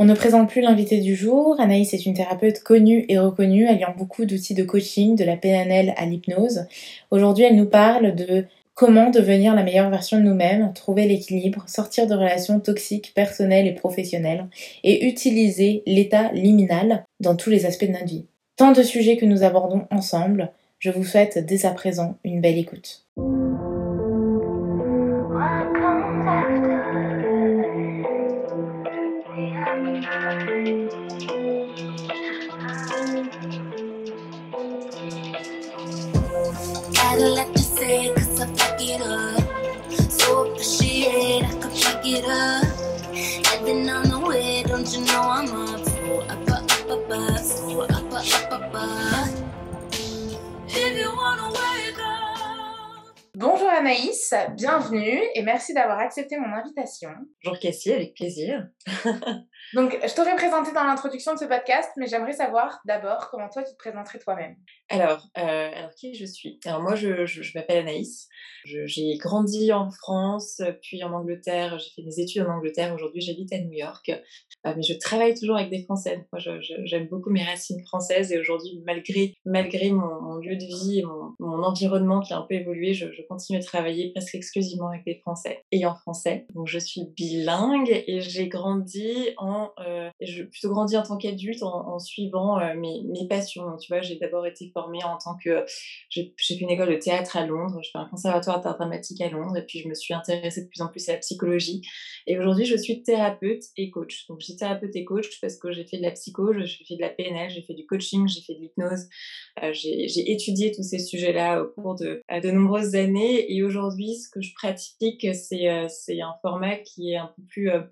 On ne présente plus l'invité du jour. Anaïs est une thérapeute connue et reconnue, alliant beaucoup d'outils de coaching, de la PNL à l'hypnose. Aujourd'hui, elle nous parle de comment devenir la meilleure version de nous-mêmes, trouver l'équilibre, sortir de relations toxiques personnelles et professionnelles, et utiliser l'état liminal dans tous les aspects de notre vie. Tant de sujets que nous abordons ensemble. Je vous souhaite dès à présent une belle écoute. it up. Bonjour Anaïs, bienvenue et merci d'avoir accepté mon invitation. Bonjour Cassie, avec plaisir. Donc, je t'aurais présenté dans l'introduction de ce podcast, mais j'aimerais savoir d'abord comment toi tu te présenterais toi-même. Alors, euh, alors qui je suis? Alors moi, je, je, m'appelle Anaïs. J'ai grandi en France, puis en Angleterre. J'ai fait mes études en Angleterre. Aujourd'hui, j'habite à New York. Euh, mais je travaille toujours avec des Français. Moi, j'aime beaucoup mes racines françaises. Et aujourd'hui, malgré, malgré mon, lieu de vie et mon, environnement qui a un peu évolué, je, continue à travailler presque exclusivement avec des Français et en français. Donc, je suis bilingue et j'ai grandi en... Euh, je plutôt grandi en tant qu'adulte en, suivant euh, mes, passions. tu vois, j'ai d'abord été formée en tant que... J'ai fait une école de théâtre à Londres. Je fais un conservatoire d'art dramatique à Londres. Et puis, je me suis intéressée de plus en plus à la psychologie. Et aujourd'hui, je suis thérapeute et coach. Thérapeute et coach parce que j'ai fait de la psycho, j'ai fait de la PNL, j'ai fait du coaching, j'ai fait de l'hypnose. Euh, j'ai étudié tous ces sujets-là au cours de, de nombreuses années. Et aujourd'hui, ce que je pratique, c'est euh, un format qui est un peu plus, euh,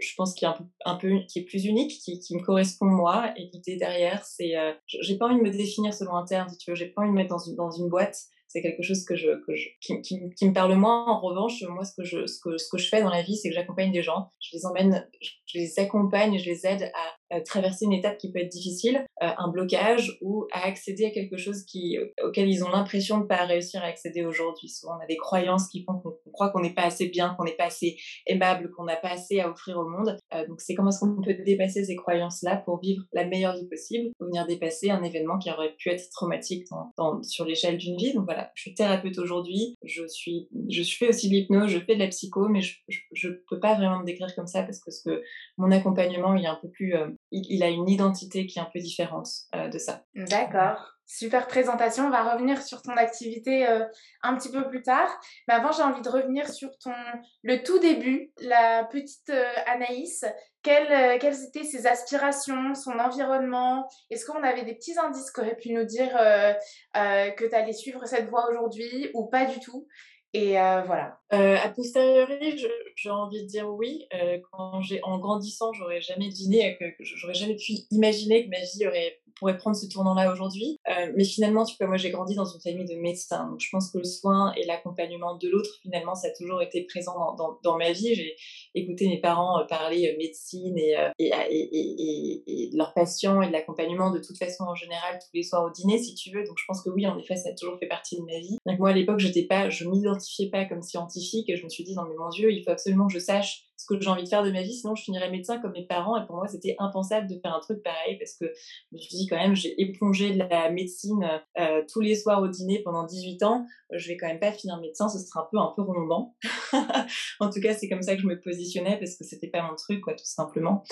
je pense, qui est un peu, qui est plus unique, qui, qui me correspond moi. Et l'idée derrière, c'est, j'ai pas envie de me définir selon un terme, si tu veux, j'ai pas envie de me mettre dans une, dans une boîte c'est quelque chose que je, qui, me parle moins. En revanche, moi, ce que je, ce que, ce que je fais dans la vie, c'est que j'accompagne des gens. Je les emmène, je les accompagne, je les aide à traverser une étape qui peut être difficile, euh, un blocage ou à accéder à quelque chose qui, auquel ils ont l'impression de ne pas réussir à accéder aujourd'hui. Souvent, on a des croyances qui font qu'on croit qu'on n'est pas assez bien, qu'on n'est pas assez aimable, qu'on n'a pas assez à offrir au monde. Euh, donc, c'est comment est-ce qu'on peut dépasser ces croyances-là pour vivre la meilleure vie possible, pour venir dépasser un événement qui aurait pu être traumatique sur l'échelle d'une vie. Donc voilà, je suis thérapeute aujourd'hui, je suis, je fais aussi de l'hypnose, je fais de la psycho, mais je, ne peux pas vraiment me décrire comme ça parce que, ce que mon accompagnement il est un peu plus euh, il, a une identité qui est un peu différente euh, de ça. D'accord. Super présentation. On va revenir sur ton activité euh, un petit peu plus tard. Mais avant, j'ai envie de revenir sur ton le tout début, la petite euh, Anaïs. Quelles, quelles, étaient ses aspirations, son environnement? Est-ce qu'on avait des petits indices qui auraient pu nous dire que tu allais suivre cette voie aujourd'hui ou pas du tout? Et euh, voilà. Euh, a posteriori, j'ai envie de dire oui. Euh, quand en grandissant, j'aurais jamais deviné, que, j'aurais jamais pu imaginer que ma vie pourrait prendre ce tournant-là aujourd'hui. Euh, mais finalement, tu vois, moi j'ai grandi dans une famille de médecins, donc je pense que le soin et l'accompagnement de l'autre, finalement, ça a toujours été présent dans, ma vie. J'ai écouté mes parents euh, parler médecine et, et, et, et, de leurs patients et de l'accompagnement de toute façon en général tous les soirs au dîner, si tu veux. Donc je pense que oui, en effet, ça a toujours fait partie de ma vie. Moi à l'époque, j'étais pas, je m'identifiais pas comme scientifique et je me suis dit non mais mon Dieu, il faut absolument que je sache ce que j'ai envie de faire de ma vie, sinon je finirais médecin comme mes parents. Et pour moi, c'était impensable de faire un truc pareil parce que je me suis dit quand même, j'ai épongé de la médecine euh, tous les soirs au dîner pendant 18 ans. Je vais quand même pas finir médecin, ce serait un peu un peu redondant. en tout cas, c'est comme ça que je me positionnais parce que c'était pas mon truc, quoi, tout simplement.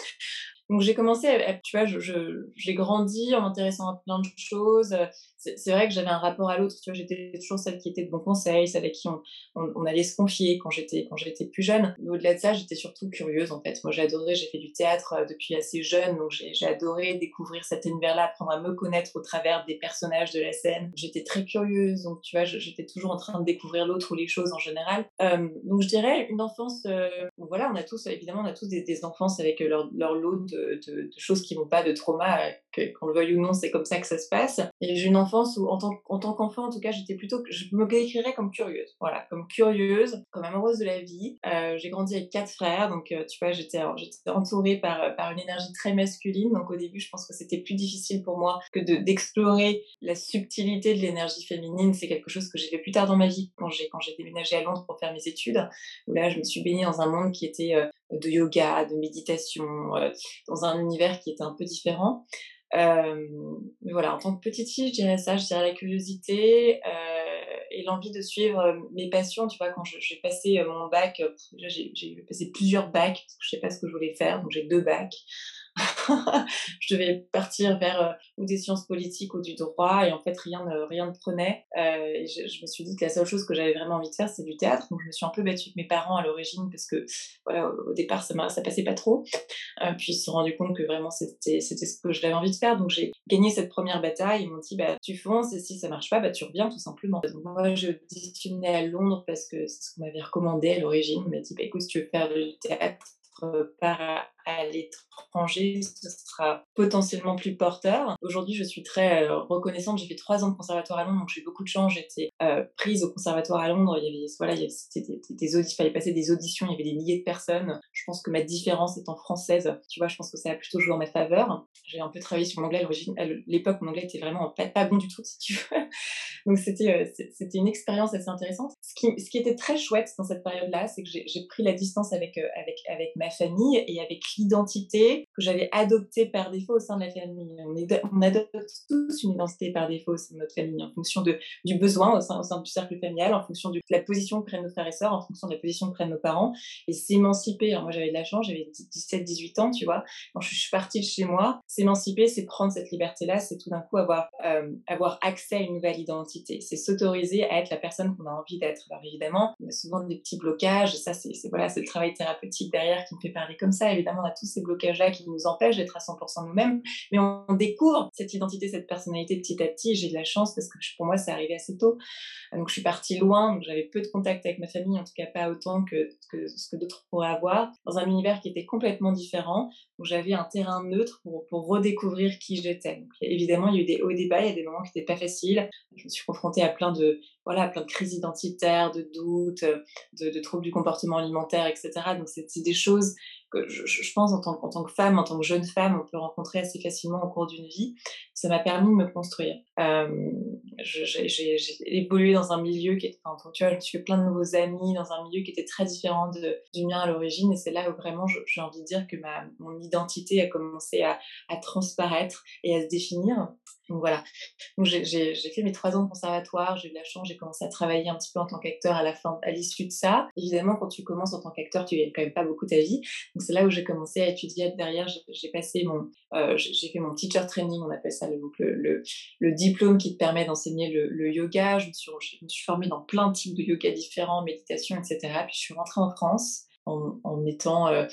Donc j'ai commencé, tu vois, j'ai grandi en m'intéressant à plein de choses. C'est vrai que j'avais un rapport à l'autre, tu vois, j'étais toujours celle qui était de bons conseils, celle avec qui on, on, allait se confier quand j'étais quand j'étais plus jeune. Au-delà de ça, j'étais surtout curieuse en fait. Moi, j'ai adoré, j'ai fait du théâtre euh, depuis assez jeune, donc j'ai adoré découvrir cet univers-là, apprendre à me connaître au travers des personnages de la scène. J'étais très curieuse, donc tu vois, j'étais toujours en train de découvrir l'autre ou les choses en général. Euh, donc je dirais une enfance, euh, voilà, on a tous évidemment on a tous des, des enfances avec leur, leur lot de de, choses qui vont pas, de trauma, qu'on le veuille ou non, c'est comme ça que ça se passe. Et une où, en tant, en tant qu'enfant, en tout cas, j'étais plutôt, je me décrirais comme curieuse. Voilà, comme curieuse, comme amoureuse de la vie. Euh, j'ai grandi avec quatre frères, donc euh, tu vois, j'étais, entourée par, par une énergie très masculine. Donc au début, je pense que c'était plus difficile pour moi que de, d'explorer la subtilité de l'énergie féminine. C'est quelque chose que j'ai fait plus tard dans ma vie, quand j'ai, quand j'ai déménagé à Londres pour faire mes études, où là, je me suis baignée dans un monde qui était euh, de yoga, de méditation, dans un univers qui était un peu différent. Mais voilà, en tant que petite fille, je dirais ça, je dirais la curiosité et l'envie de suivre mes passions. Tu vois, quand j'ai passé mon bac, j'ai passé plusieurs bacs, parce que je sais pas ce que je voulais faire, donc j'ai deux bacs. je devais partir vers euh, ou des sciences politiques ou du droit et en fait rien ne, rien ne prenait. Euh, je, me suis dit que la seule chose que j'avais vraiment envie de faire c'est du théâtre. Donc je me suis un peu battue avec mes parents à l'origine parce que voilà au, départ ça, ça passait pas trop. Euh, puis ils se sont rendus compte que vraiment c'était ce que j'avais envie de faire. Donc j'ai gagné cette première bataille. Ils m'ont dit bah tu fonces et si ça marche pas bah tu reviens tout simplement. Moi je décisionais à Londres parce que c'est ce qu'on m'avait recommandé à l'origine. On m'a dit bah écoute si tu veux faire du théâtre par à l'étranger, ce sera potentiellement plus porteur. Aujourd'hui, je suis très euh, reconnaissante. J'ai fait trois ans de conservatoire à Londres, donc j'ai eu beaucoup de chance. J'étais euh, prise au conservatoire à Londres. Il y avait, voilà, il, y avait, des, des auditions, fallait passer des auditions. Il y avait des milliers de personnes. Je pense que ma différence étant française, tu vois, je pense que ça a plutôt joué en ma faveur. J'ai un peu travaillé sur l'anglais à l'époque, mon anglais était vraiment pas, pas, bon du tout, si tu veux. Donc c'était euh, c'était une expérience assez intéressante. Ce qui, ce qui était très chouette dans cette période-là, c'est que j'ai pris la distance avec avec avec ma famille et avec l'identité que j'avais adoptée par défaut au sein de la famille. On, adopte tous une identité par défaut au sein de notre famille, en fonction de, du besoin au sein, du cercle familial, en fonction de la position que prennent nos frères et sœurs, en fonction de la position que prennent nos parents. Et s'émanciper, moi j'avais de la chance, j'avais 17-18 ans, tu vois, quand je suis partie de chez moi, s'émanciper, c'est prendre cette liberté-là, c'est tout d'un coup avoir, euh, avoir accès à une nouvelle identité, c'est s'autoriser à être la personne qu'on a envie d'être. Alors évidemment, il y a souvent des petits blocages, ça c'est voilà, le travail thérapeutique derrière qui me fait parler comme ça, évidemment on a tous ces blocages-là qui nous empêchent d'être à 100% nous-mêmes, mais on, découvre cette identité, cette personnalité petit à petit. J'ai de la chance parce que pour moi, c'est arrivé assez tôt. Donc, je suis partie loin, j'avais peu de contact avec ma famille, en tout cas pas autant que, ce que d'autres pourraient avoir, dans un univers qui était complètement différent, où j'avais un terrain neutre pour, pour redécouvrir qui j'étais. Évidemment, il y a eu des hauts et des bas, il y a des moments qui n'étaient pas faciles. Je me suis confrontée à plein de, voilà, plein de crises identitaires, de doutes, de, de troubles du comportement alimentaire, etc. Donc, c'est des choses que je, pense en tant, que femme, en tant que jeune femme, on peut rencontrer assez facilement au cours d'une vie. Ça m'a permis de me construire. Euh, j'ai évolué dans un milieu qui était, enfin, tu vois, je me suis fait plein de nouveaux amis dans un milieu qui était très différent du mien à l'origine, et c'est là où vraiment j'ai envie de dire que ma, mon identité a commencé à transparaître et à se définir. Donc voilà. Donc j'ai fait mes trois ans de conservatoire, j'ai eu la chance, j'ai commencé à travailler un petit peu en tant qu'acteur à la fin, à l'issue de ça. Évidemment, quand tu commences en tant qu'acteur, tu gagnes quand même pas beaucoup ta vie. Donc c'est là où j'ai commencé à étudier. Derrière, j'ai passé mon, euh, j'ai fait mon teacher training, on appelle ça le, le, le, diplôme qui te permet d'enseigner le, yoga. Je me, suis, je me suis formée dans plein de types de yoga différents, méditation, etc. Puis je suis rentrée en France en, étant, euh,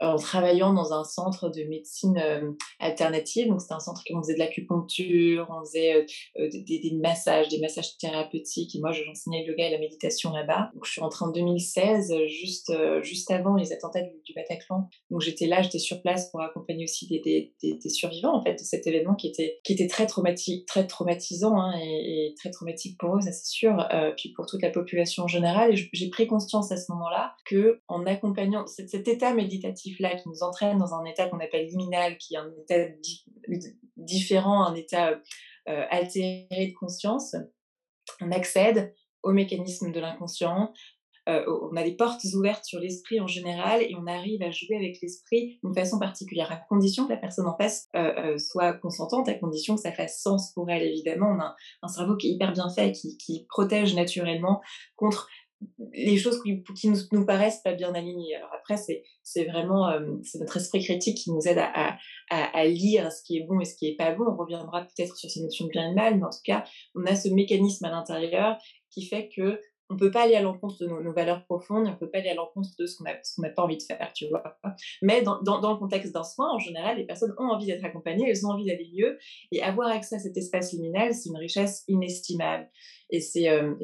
en travaillant dans un centre de médecine euh, alternative. Donc, c'était un centre où on faisait de l'acupuncture, on faisait euh, des, massages, des massages thérapeutiques. Et moi, j'enseignais le yoga et la méditation là-bas. Je suis rentrée en 2016, juste, juste avant les attentats du, Bataclan. Donc, j'étais là, j'étais sur place pour accompagner aussi des, des, survivants, en fait, de cet événement qui était, qui était très, traumatique, très traumatisant hein, et, très traumatique pour eux, ça c'est sûr, puis pour toute la population en général. Et j'ai pris conscience à ce moment-là que en accompagnant cet, état méditatif-là qui nous entraîne dans un état qu'on appelle liminal, qui est un état différent, un état euh, altéré de conscience, on accède au mécanisme de l'inconscient, euh, on a des portes ouvertes sur l'esprit en général et on arrive à jouer avec l'esprit d'une façon particulière, à condition que la personne en face euh, soit consentante, à condition que ça fasse sens pour elle, évidemment. On a un, cerveau qui est hyper bien fait, qui, qui protège naturellement contre les choses qui, nous, paraissent pas bien alignées. Alors après, c'est, vraiment euh, c'est notre esprit critique qui nous aide à, lire ce qui est bon et ce qui est pas bon. On reviendra peut-être sur ces notions de bien et de mal, mais en tout cas, on a ce mécanisme à l'intérieur qui fait que on peut pas aller à l'encontre de nos, valeurs profondes, on peut pas aller à l'encontre de ce qu'on n'a pas envie de faire, tu vois. Mais dans le contexte d'un soin, en général, les personnes ont envie d'être accompagnées, elles ont envie d'aller mieux, et avoir accès à cet espace liminal, c'est une richesse inestimable. Et c'est euh,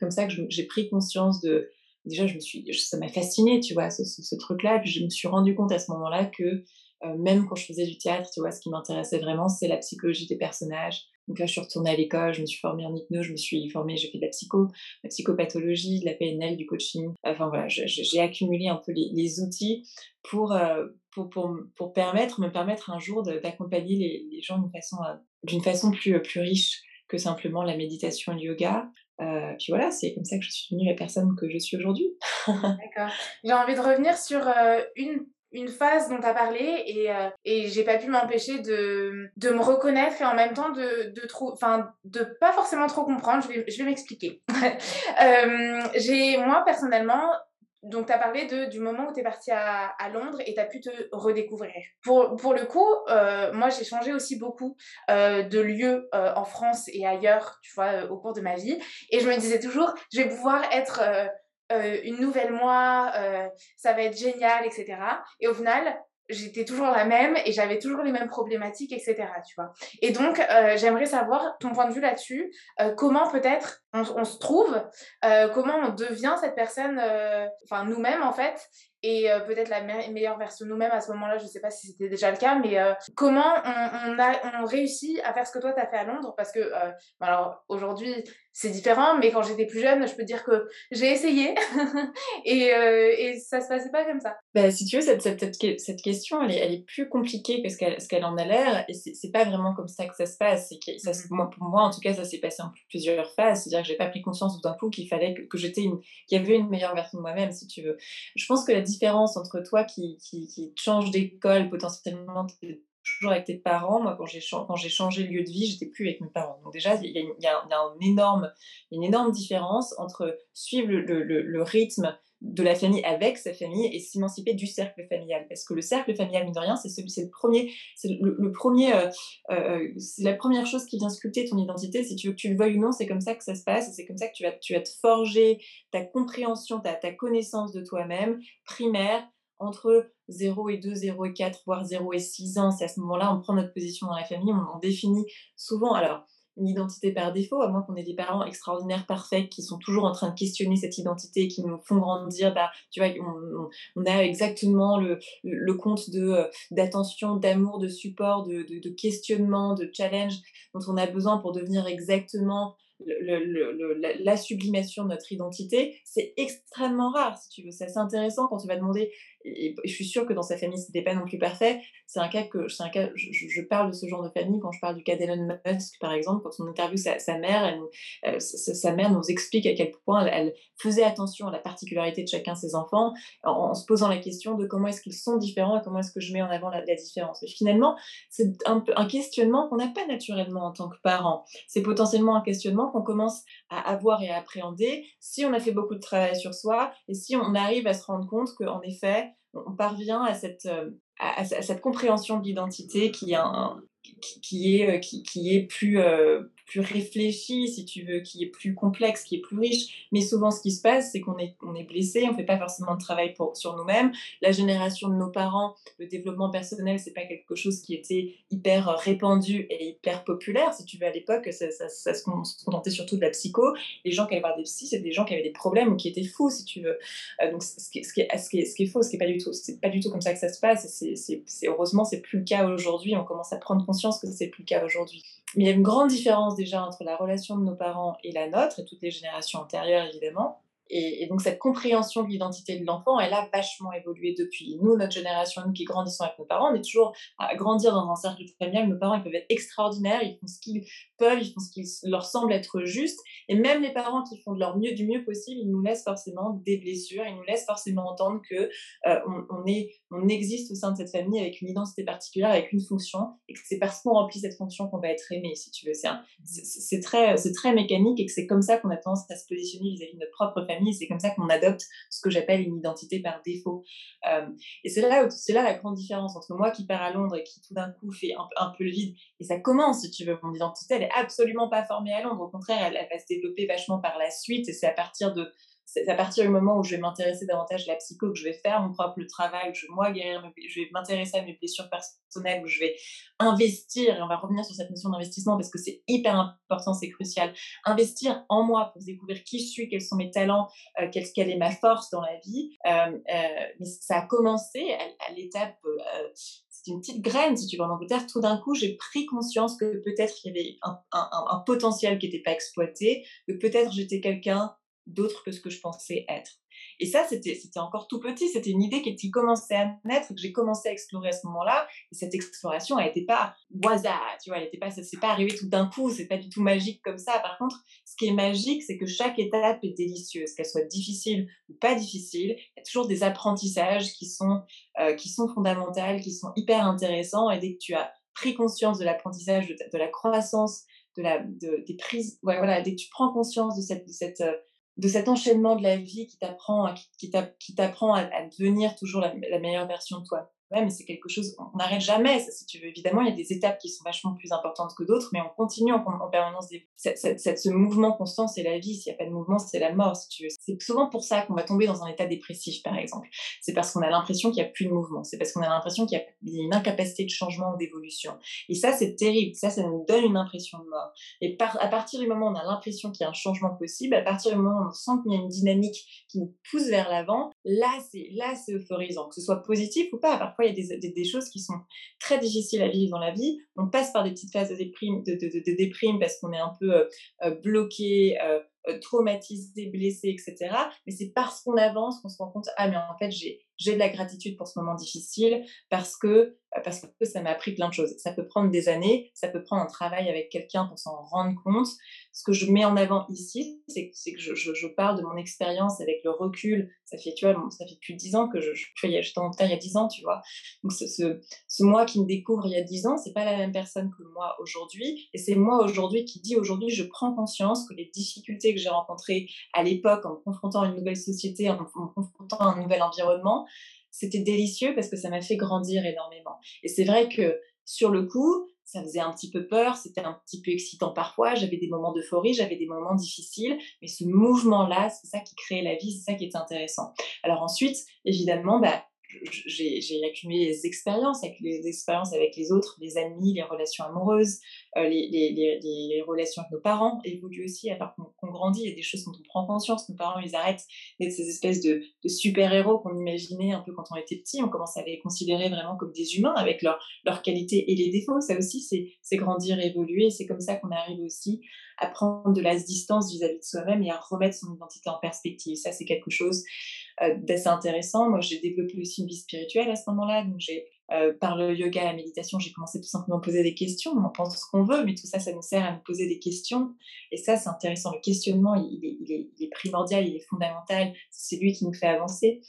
comme ça que j'ai pris conscience de. Déjà, je me suis, ça m'a fasciné, tu vois, ce, truc-là. Puis je me suis rendu compte à ce moment-là que euh, même quand je faisais du théâtre, tu vois, ce qui m'intéressait vraiment, c'est la psychologie des personnages. Donc là, je suis retournée à l'école, je me suis formée en hypnose, je me suis formée, j'ai fait de la psycho, la psychopathologie, de la PNL, du coaching. Enfin voilà, j'ai accumulé un peu les, outils pour, euh, pour, pour, pour, permettre, me permettre un jour d'accompagner les, gens d'une façon, euh, façon plus, plus riche que simplement la méditation le yoga. Euh, puis voilà, c'est comme ça que je suis devenue la personne que je suis aujourd'hui. D'accord. J'ai envie de revenir sur euh, une, une phase dont tu as parlé et, euh, et j'ai pas pu m'empêcher de, de me reconnaître et en même temps de, de, trop, de pas forcément trop comprendre. Je vais, je vais m'expliquer. j'ai, moi, personnellement, donc, tu as parlé de, du moment où tu es à, à, Londres et tu as pu te redécouvrir. Pour, pour le coup, euh, moi, j'ai changé aussi beaucoup euh, de lieux euh, en France et ailleurs, tu vois, au cours de ma vie. Et je me disais toujours, je vais pouvoir être une nouvelle moi, ça va être génial, etc. Et au final, j'étais toujours la même et j'avais toujours les mêmes problématiques, etc. Tu vois. Et donc, euh, j'aimerais savoir ton point de vue là-dessus. Euh, comment peut-être on, se trouve, euh, comment on devient cette personne, enfin nous-mêmes en fait, et peut-être la meilleure version de nous-mêmes à ce moment-là. Je ne sais pas si c'était déjà le cas, mais comment on, on, a on réussit à faire ce que toi tu as fait à Londres? Parce que, alors aujourd'hui, c'est différent, mais quand j'étais plus jeune, je peux dire que j'ai essayé et, euh, et ça se passait pas comme ça. Bah, si tu veux, cette, cette, cette question, elle est, elle est, plus compliquée que ce qu'elle qu'elle en a l'air, et c'est pas vraiment comme ça que ça se passe. Que ça, mmh moi, pour moi, en tout cas, ça s'est passé en plusieurs phases, c'est-à-dire que j'ai pas pris conscience tout d'un coup qu'il fallait que, que j'étais qu'il y avait une meilleure version de moi-même, si tu veux. Je pense que la différence entre toi qui, qui, change d'école potentiellement toujours avec tes parents. Moi, quand j'ai, changé de lieu de vie, j'étais plus avec mes parents. Donc déjà, il y, a, une énorme, une énorme différence entre suivre le, rythme de la famille avec sa famille et s'émanciper du cercle familial. Parce que le cercle familial, mine de rien, c'est, le premier, c'est le, premier, euh, euh, c'est la première chose qui vient sculpter ton identité. Si tu veux que tu le veuilles ou non, c'est comme ça que ça se passe c'est comme ça que tu vas, tu vas te forger ta compréhension, ta, ta connaissance de toi-même primaire entre 0 et 2, 0 et 4, voire 0 et 6 ans. C'est à ce moment-là, on prend notre position dans la famille, on, définit souvent, alors, identité par défaut, à moins qu'on ait des parents extraordinaires, parfaits, qui sont toujours en train de questionner cette identité, qui nous font grandir. Bah, tu vois, on, a exactement le, compte euh, d'attention, d'amour, de support, de questionnement, de challenge dont on a besoin pour devenir exactement la sublimation de notre identité, c'est extrêmement rare, si tu veux. C'est assez intéressant quand tu vas demander, je suis sûre que dans sa famille, c'était pas non plus parfait. C'est un cas que, un cas, je, parle de ce genre de famille quand je parle du cas d'Elon Musk, par exemple, quand on interviewe sa, mère, euh, sa, mère nous explique à quel point elle, faisait attention à la particularité de chacun de ses enfants, en, se posant la question de comment est-ce qu'ils sont différents et comment est-ce que je mets en avant la, différence. Finalement, c'est un questionnement qu'on n'a pas naturellement en tant que parent. C'est potentiellement un questionnement qu'on commence à avoir et à appréhender si on a fait beaucoup de travail sur soi et si on arrive à se rendre compte qu'en effet, on parvient à cette, euh, à, cette compréhension de l'identité qui, est, euh, plus, euh, plus réfléchi, si tu veux, qui est plus complexe, qui est plus riche. Mais souvent, ce qui se passe, c'est qu'on est, on est blessé, on fait pas forcément de travail sur nous-mêmes. La génération de nos parents, le développement personnel, c'est pas quelque chose qui était hyper répandu et hyper populaire. Si tu veux, à l'époque, ça, ça, ça, se contentait surtout de la psycho. Les gens qui allaient voir des psys, c'était des gens qui avaient des problèmes ou qui étaient fous, si tu veux. Euh, donc, ce qui, ce, qui est, ce, qui ce qui est faux, ce qui est pas du tout, c'est pas du tout comme ça que ça se passe. C'est, c'est, c'est, heureusement, c'est plus le cas aujourd'hui. On commence à prendre conscience que c'est plus le cas aujourd'hui. Mais il y a une grande différence déjà entre la relation de nos parents et la nôtre, et toutes les générations antérieures évidemment. Et, donc cette compréhension de l'identité de l'enfant, elle a vachement évolué depuis. Nous, notre génération, nous qui grandissons avec nos parents, on est toujours à grandir dans un cercle familial. Nos parents, ils peuvent être extraordinaires, ils font ce qu'ils peuvent, ils font ce qui leur semble être juste. Et même les parents qui font de leur mieux, du mieux possible, ils nous laissent forcément des blessures, ils nous laissent forcément entendre que euh, on, existe au sein de cette famille avec une identité particulière, avec une fonction, et que c'est parce qu'on remplit cette fonction qu'on va être aimé, si tu veux. C'est très, très mécanique et que c'est comme ça qu'on a tendance à se positionner vis-à-vis -vis de notre propre famille c'est comme ça qu'on adopte ce que j'appelle une identité par défaut. Euh, et c'est là, c'est là la grande différence entre moi qui pars à Londres et qui tout d'un coup fait un, peu le vide. Et ça commence, si tu veux, mon identité, elle est absolument pas formée à Londres. Au contraire, elle, elle va se développer vachement par la suite. Et c'est à partir de c'est à partir du moment où je vais m'intéresser davantage à la psycho, que je vais faire mon propre travail, que je vais moi guérir, je vais m'intéresser à mes blessures personnelles, où je vais investir, et on va revenir sur cette notion d'investissement parce que c'est hyper important, c'est crucial, investir en moi pour découvrir qui je suis, quels sont mes talents, euh, quelle, quelle, est ma force dans la vie. Euh, euh, mais ça a commencé à, l'étape c'est une petite graine, si tu veux, en Angleterre. Tout d'un coup, j'ai pris conscience que peut-être il y avait un potentiel qui n'était pas exploité, que peut-être j'étais quelqu'un d'autre que ce que je pensais être. Et ça, c'était encore tout petit, c'était une idée qui, commençait à naître, que j'ai commencé à explorer à ce moment-là. Et cette exploration, elle n'était pas hasard, tu vois, elle était pas, ça s'est pas arrivé tout d'un coup, c'est pas du tout magique comme ça. Par contre, ce qui est magique, c'est que chaque étape est délicieuse, qu'elle soit difficile ou pas difficile. Il y a toujours des apprentissages qui sont, euh, qui sont fondamentaux, qui sont hyper intéressants. Et dès que tu as pris conscience de l'apprentissage, de, la croissance, de la, de, des prises, voilà, dès que tu prends conscience de cette, de cette euh, de cet enchaînement de la vie qui t'apprend qui, t'apprend à, devenir toujours la, meilleure version de toi Ouais, mais c'est quelque chose, on n'arrête jamais, si tu veux. Évidemment, il y a des étapes qui sont vachement plus importantes que d'autres, mais on continue en, permanence. ce mouvement constant, c'est la vie. S'il n'y a pas de mouvement, c'est la mort, si tu veux. C'est souvent pour ça qu'on va tomber dans un état dépressif, par exemple. C'est parce qu'on a l'impression qu'il n'y a plus de mouvement. C'est parce qu'on a l'impression qu'il y a une incapacité de changement ou d'évolution. Et ça, c'est terrible. Ça, ça nous donne une impression de mort. Et à partir du moment où on a l'impression qu'il y a un changement possible, à partir du moment où on sent qu'il y a une dynamique qui nous pousse vers l'avant, là, c'est, là, c'est euphorisant. Que ce soit positif ou pas. Parfois, il y a des, des, choses qui sont très difficiles à vivre dans la vie. On passe par des petites phases de déprime, de, de, déprime parce qu'on est un peu euh, euh, bloqué, euh, traumatisé, blessé, etc. Mais c'est parce qu'on avance qu'on se rend compte, ah mais en fait, j'ai j'ai de la gratitude pour ce moment difficile parce que, parce que ça m'a appris plein de choses. Ça peut prendre des années, ça peut prendre un travail avec quelqu'un pour s'en rendre compte. Ce que je mets en avant ici, c'est que je, je, je, parle de mon expérience avec le recul. Ça fait, tu vois, ça fait plus de dix ans que je, je, j'étais en il y a dix ans, tu vois. Donc, ce, moi qui me découvre il y a dix ans, c'est pas la même personne que moi aujourd'hui. Et c'est moi aujourd'hui qui dit aujourd'hui, je prends conscience que les difficultés que j'ai rencontrées à l'époque en me confrontant à une nouvelle société, en me confrontant à un nouvel environnement, c'était délicieux parce que ça m'a fait grandir énormément. Et c'est vrai que sur le coup, ça faisait un petit peu peur, c'était un petit peu excitant parfois, j'avais des moments d'euphorie, j'avais des moments difficiles, mais ce mouvement-là, c'est ça qui crée la vie, c'est ça qui est intéressant. Alors ensuite, évidemment, bah, j'ai accumulé des expériences, avec les expériences avec les autres, les amis, les relations amoureuses, euh, les, les, les, relations avec nos parents évoluent aussi alors qu'on grandit. Il y a des choses dont on prend conscience. Nos parents, ils arrêtent d'être ces espèces de, super-héros qu'on imaginait un peu quand on était petit. On commence à les considérer vraiment comme des humains avec leurs qualités et les défauts. Ça aussi, c'est grandir, évoluer. C'est comme ça qu'on arrive aussi à prendre de la distance vis-à-vis de soi-même et à remettre son identité en perspective. Ça, c'est quelque chose d'assez intéressant. Moi, j'ai développé aussi une vie spirituelle à ce moment-là. Donc, j'ai euh, par le yoga, la méditation, j'ai commencé tout simplement à poser des questions. On en pense ce qu'on veut, mais tout ça, ça nous sert à nous poser des questions. Et ça, c'est intéressant. Le questionnement, il, est, il, est, il, est, primordial, il est fondamental. C'est lui qui nous fait avancer.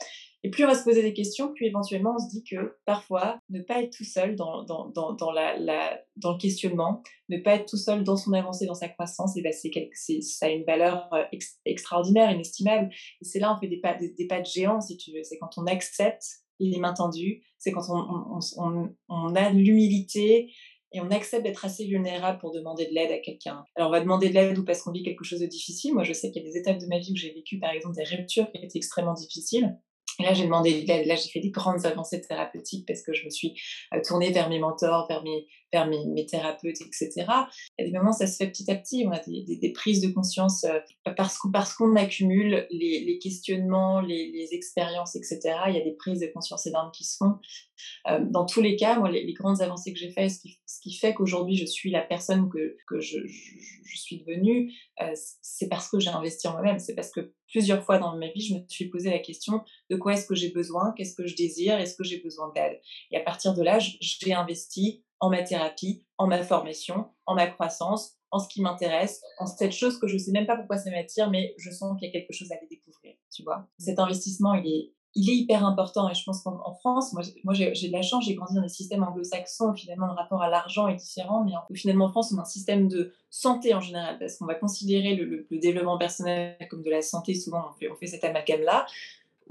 Et plus on va se poser des questions, plus éventuellement on se dit que parfois, ne pas être tout seul dans, le questionnement, ne pas être tout seul dans son avancée, dans sa croissance, et ben c'est, ça a une valeur euh, extraordinaire, inestimable. Et c'est là on fait des pas, de géants, si tu veux. C'est quand on accepte les mains tendues, c'est quand on, on, on, on a l'humilité et on accepte d'être assez vulnérable pour demander de l'aide à quelqu'un. Alors on va demander de l'aide ou parce qu'on vit quelque chose de difficile. Moi je sais qu'il y a des étapes de ma vie où j'ai vécu par exemple des ruptures qui étaient extrêmement difficiles. Et là, j'ai demandé, là, j'ai fait des grandes avancées thérapeutiques parce que je me suis euh, tournée vers mes mentors, vers mes, vers mes, thérapeutes, etc. A des moments, ça se fait petit à petit. On a des, prises de conscience euh, parce qu'on accumule les, questionnements, les, expériences, etc. Il y a des prises de conscience énormes qui se font. Euh, dans tous les cas, les, grandes avancées que j'ai faites, ce qui, fait qu'aujourd'hui je suis la personne que, je, je suis devenue, euh, c'est parce que j'ai investi en moi-même. C'est parce que plusieurs fois dans ma vie, je me suis posé la question de quoi est-ce que j'ai besoin, qu'est-ce que je désire, est-ce que j'ai besoin d'aide? Et à partir de là, j'ai investi en ma thérapie, en ma formation, en ma croissance, en ce qui m'intéresse, en cette chose que je sais même pas pourquoi ça m'attire, mais je sens qu'il y a quelque chose à aller découvrir, tu vois. Cet investissement, il est, il est hyper important et je pense qu'en France, moi, moi j'ai de la chance, j'ai grandi dans des systèmes anglo-saxons, finalement le rapport à l'argent est différent, mais finalement en France on a un système de santé en général parce qu'on va considérer le, le, le, développement personnel comme de la santé, souvent on fait, on fait cet amalgame-là,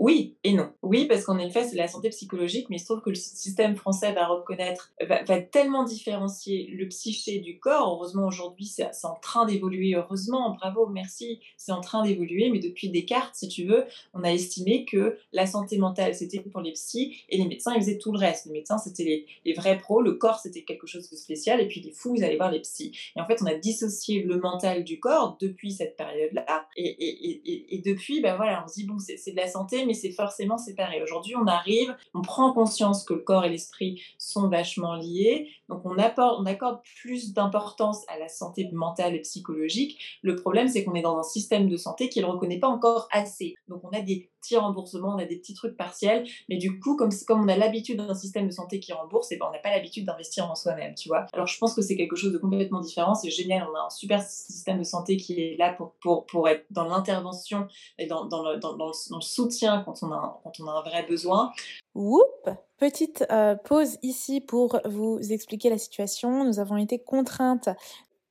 oui et non. Oui, parce qu'en effet, c'est la santé psychologique, mais il se trouve que le système français va reconnaître, va, tellement différencier le psyché du corps. Heureusement, aujourd'hui, c'est en train d'évoluer. Heureusement, bravo, merci, c'est en train d'évoluer. Mais depuis Descartes, si tu veux, on a estimé que la santé mentale, c'était pour les psys, et les médecins, ils faisaient tout le reste. Les médecins, c'était les, vrais pros, le corps, c'était quelque chose de spécial, et puis les fous, ils allaient voir les psys. Et en fait, on a dissocié le mental du corps depuis cette période-là. Et, et, depuis, ben voilà, on se dit, bon, c'est de la santé, mais c'est forcément séparé. Aujourd'hui, on arrive, on prend conscience que le corps et l'esprit sont vachement liés, donc on, apporte, on accorde plus d'importance à la santé mentale et psychologique. Le problème, c'est qu'on est dans un système de santé qui ne le reconnaît pas encore assez. Donc on a des petits remboursements, on a des petits trucs partiels, mais du coup, comme, comme on a l'habitude d'un système de santé qui rembourse, et ben on n'a pas l'habitude d'investir en soi-même, tu vois. Alors je pense que c'est quelque chose de complètement différent, c'est génial, on a un super système de santé qui est là pour, pour, pour être dans l'intervention et dans, dans, le, dans, le, soutien quand on, a, quand on a un vrai besoin. Whoop Petite euh, pause ici pour vous expliquer la situation. Nous avons été contraintes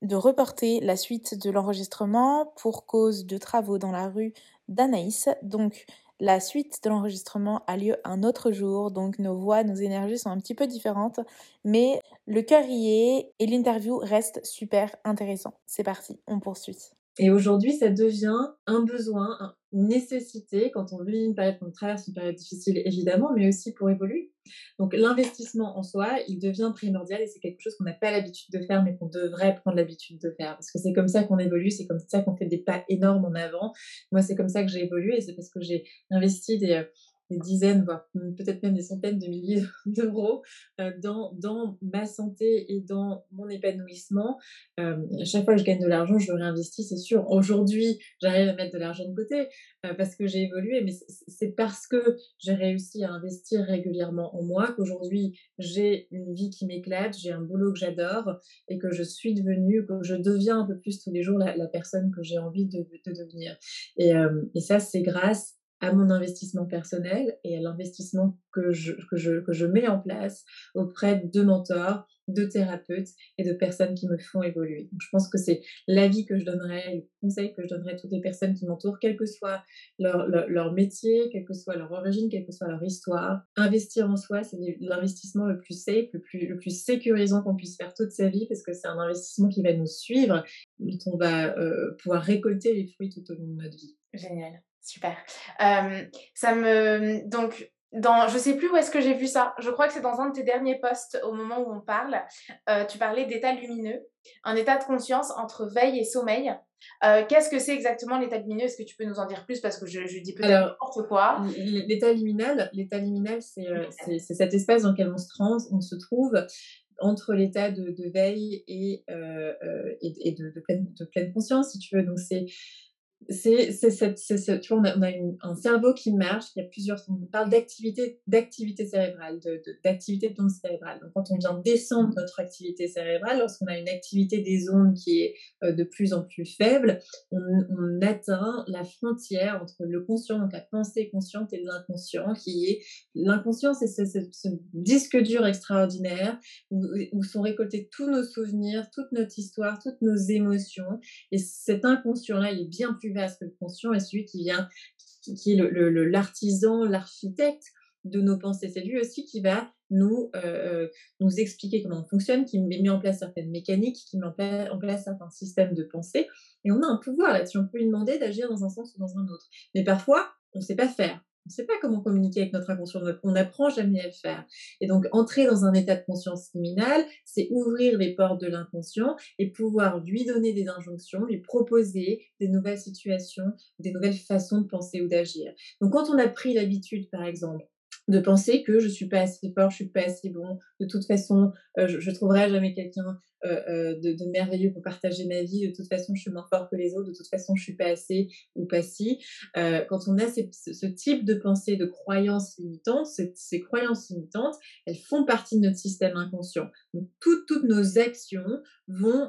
de reporter la suite de l'enregistrement pour cause de travaux dans la rue d'Anaïs. Donc la suite de l'enregistrement a lieu un autre jour, donc nos voix, nos énergies sont un petit peu différentes, mais le cœur et l'interview reste super intéressant. C'est parti, on poursuit. Et aujourd'hui, ça devient un besoin, une nécessité quand on vit une période, qu'on traverse une période difficile évidemment, mais aussi pour évoluer. Donc l'investissement en soi, il devient primordial et c'est quelque chose qu'on n'a pas l'habitude de faire, mais qu'on devrait prendre l'habitude de faire parce que c'est comme ça qu'on évolue, c'est comme ça qu'on fait des pas énormes en avant. Moi, c'est comme ça que j'ai évolué et c'est parce que j'ai investi des euh, des dizaines, voire peut-être même des centaines de milliers d'euros euh, dans, dans ma santé et dans mon épanouissement. Euh, chaque fois que je gagne de l'argent, je le réinvestis, c'est sûr. Aujourd'hui, j'arrive à mettre de l'argent de côté euh, parce que j'ai évolué, mais c'est parce que j'ai réussi à investir régulièrement en moi qu'aujourd'hui, j'ai une vie qui m'éclate, j'ai un boulot que j'adore et que je suis devenue, que je deviens un peu plus tous les jours la, personne que j'ai envie de, de devenir. Et, et ça, c'est grâce à mon investissement personnel et à l'investissement que je, que, je, que je mets en place auprès de mentors, de thérapeutes et de personnes qui me font évoluer. Donc, je pense que c'est l'avis que je donnerais, le conseil que je donnerais à toutes les personnes qui m'entourent, quel que soit leur, leur, métier, quelle que soit leur origine, quelle que soit leur histoire. Investir en soi, c'est l'investissement le plus safe, le plus, le plus sécurisant qu'on puisse faire toute sa vie parce que c'est un investissement qui va nous suivre, dont on va euh, pouvoir récolter les fruits tout au long de notre vie. Génial. Super. ça me donc dans je sais plus où est-ce que j'ai vu ça. Je crois que c'est dans un de tes derniers posts au moment où on parle. tu parlais d'état lumineux, un état de conscience entre veille et sommeil. Qu'est-ce que c'est exactement l'état lumineux? Est-ce que tu peux nous en dire plus? Parce que je, je dis peut-être n'importe quoi. L'état liminal, l'état liminal, c'est cet espace dans lequel on se trans, on se trouve entre l'état de, veille et, et, de, de, pleine, de pleine conscience, si tu veux. Donc c'est c'est, c'est, tu vois, on a, on a un cerveau qui marche, il y a plusieurs, on parle d'activité, d'activité cérébrale, de, d'activité de, ondes cérébrale. Donc, quand on vient descendre notre activité cérébrale, lorsqu'on a une activité des ondes qui est euh, de plus en plus faible, on, atteint la frontière entre le conscient, donc la pensée consciente, et l'inconscient, qui est l'inconscient, c'est ce, ce, disque dur extraordinaire où sont récoltés tous nos souvenirs, toute notre histoire, toutes nos émotions. Et cet inconscient-là, il est bien plus vaste que le conscient et celui qui vient, qui, est l'artisan, le, l'architecte de nos pensées. C'est lui aussi qui va nous, euh, nous expliquer comment on fonctionne, qui met en place certaines mécaniques, qui met en place certains systèmes de pensée. Et on a un pouvoir là-dessus. On peut lui demander d'agir dans un sens ou dans un autre. Mais parfois, on ne sait pas faire on ne sait pas comment communiquer avec notre inconscient, on n'apprend jamais à le faire. Et donc, entrer dans un état de conscience liminale, c'est ouvrir les portes de l'inconscient et pouvoir lui donner des injonctions, lui proposer des nouvelles situations, des nouvelles façons de penser ou d'agir. Donc, quand on a pris l'habitude, par exemple, de penser que je suis pas assez fort, je suis pas assez bon, de toute façon, euh, je, je trouverai jamais quelqu'un euh, euh, de, merveilleux pour partager ma vie. De toute façon, je suis moins fort que les autres. De toute façon, je suis pas assez ou pas si. Euh, quand on a ce, type de pensée, de croyances limitantes, ces, croyances limitantes, elles font partie de notre système inconscient. Donc, toutes nos actions vont,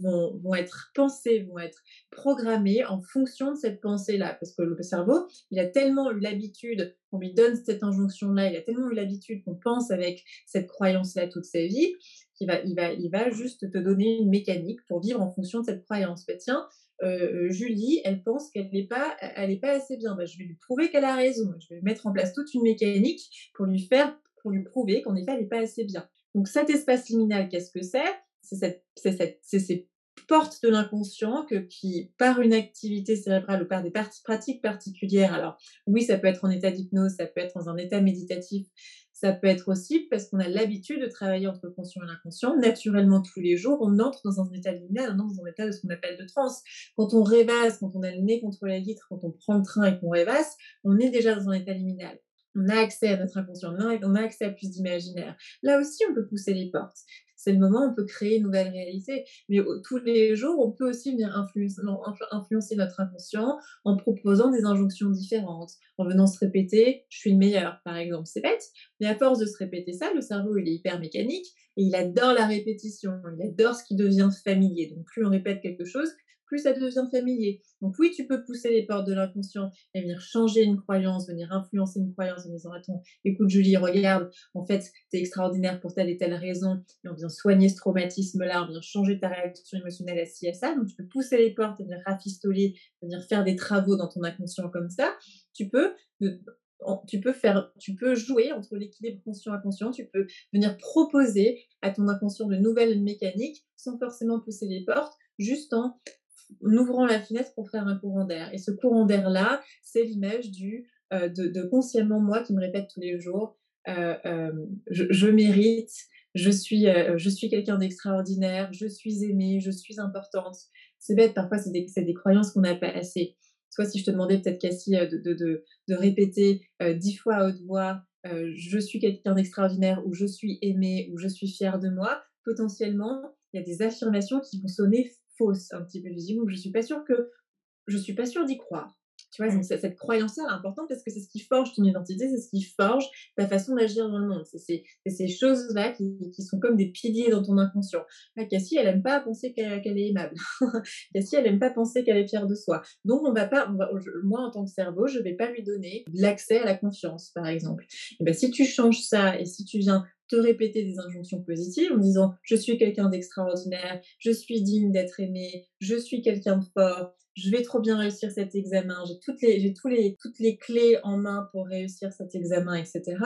vont, vont être pensées, vont être programmées en fonction de cette pensée-là. Parce que le cerveau, il a tellement eu l'habitude qu'on lui donne cette injonction-là, il a tellement eu l'habitude qu'on pense avec cette croyance-là toute sa vie, il va, il, va, il va juste te donner une mécanique pour vivre en fonction de cette croyance. Bah, tiens, euh, Julie, elle pense qu'elle n'est pas, pas assez bien. Bah, je vais lui prouver qu'elle a raison. Je vais mettre en place toute une mécanique pour lui faire, pour lui prouver qu'en effet, elle n'est pas assez bien. Donc cet espace liminal, qu'est-ce que c'est? C'est cette, c'est cette, ces porte de l'inconscient que qui, par une activité cérébrale ou par des pratiques particulières, alors oui, ça peut être en état d'hypnose, ça peut être dans un état méditatif, ça peut être aussi parce qu'on a l'habitude de travailler entre conscient et l'inconscient. Naturellement, tous les jours, on entre dans un état liminal, on entre dans un état de ce qu'on appelle de transe. Quand on rêvasse, quand on a le nez contre la vitre, quand on prend le train et qu'on rêvasse, on est déjà dans un état liminal on a accès à notre inconscient, on a accès à plus d'imaginaire. Là aussi, on peut pousser les portes c'est le moment où on peut créer une nouvelle réalité. Mais tous les jours, on peut aussi venir influencer, notre inconscient en proposant des injonctions différentes, en venant se répéter je suis le meilleur, par exemple. C'est bête, mais à force de se répéter ça, le cerveau il est hyper mécanique et il adore la répétition, il adore ce qui devient familier. Donc plus on répète quelque chose, plus ça devient familier. Donc oui, tu peux pousser les portes de l'inconscient et venir changer une croyance, venir influencer une croyance en disant attends, écoute Julie, regarde, en fait, tu es extraordinaire pour telle et telle raison, et on vient soigner ce traumatisme-là, on vient changer ta réaction émotionnelle à ci à ça. Donc tu peux pousser les portes et venir rafistoler, venir faire des travaux dans ton inconscient comme ça. Tu peux tu peux faire, tu peux jouer entre l'équilibre conscient-inconscient, tu peux venir proposer à ton inconscient de nouvelles mécaniques sans forcément pousser les portes, juste en en ouvrant la fenêtre pour faire un courant d'air. Et ce courant d'air-là, c'est l'image du euh, de, consciemment moi qui me répète tous les jours, euh, euh, je, mérite, je suis, je suis quelqu'un d'extraordinaire, je suis aimée, je suis importante. C'est bête, parfois c'est des, des, croyances qu'on n'a pas assez. Soit si je te demandais peut-être Cassie de, de, de, répéter dix fois à haute voix, je suis quelqu'un d'extraordinaire, ou je suis aimée, ou je suis fière de moi, potentiellement, il y a des affirmations qui vont sonner un petit peu visible, je suis pas sûre que je suis pas sûre d'y croire. Tu vois, cette croyance-là est importante parce que c'est ce qui forge ton identité, c'est ce qui forge ta façon d'agir dans le monde. C'est ces, choses-là qui, sont comme des piliers dans ton inconscient. Là, Cassie, elle aime pas penser qu'elle est aimable. Cassie, elle aime pas penser qu'elle est fière de soi. Donc, on va pas, moi, en tant que cerveau, je vais pas lui donner l'accès à la confiance, par exemple. Ben, si tu changes ça et si tu viens te répéter des injonctions positives en disant je suis quelqu'un d'extraordinaire, je suis digne d'être aimé, je suis quelqu'un de fort, je vais trop bien réussir cet examen, j'ai toutes les, j'ai tous les, toutes les clés en main pour réussir cet examen, etc.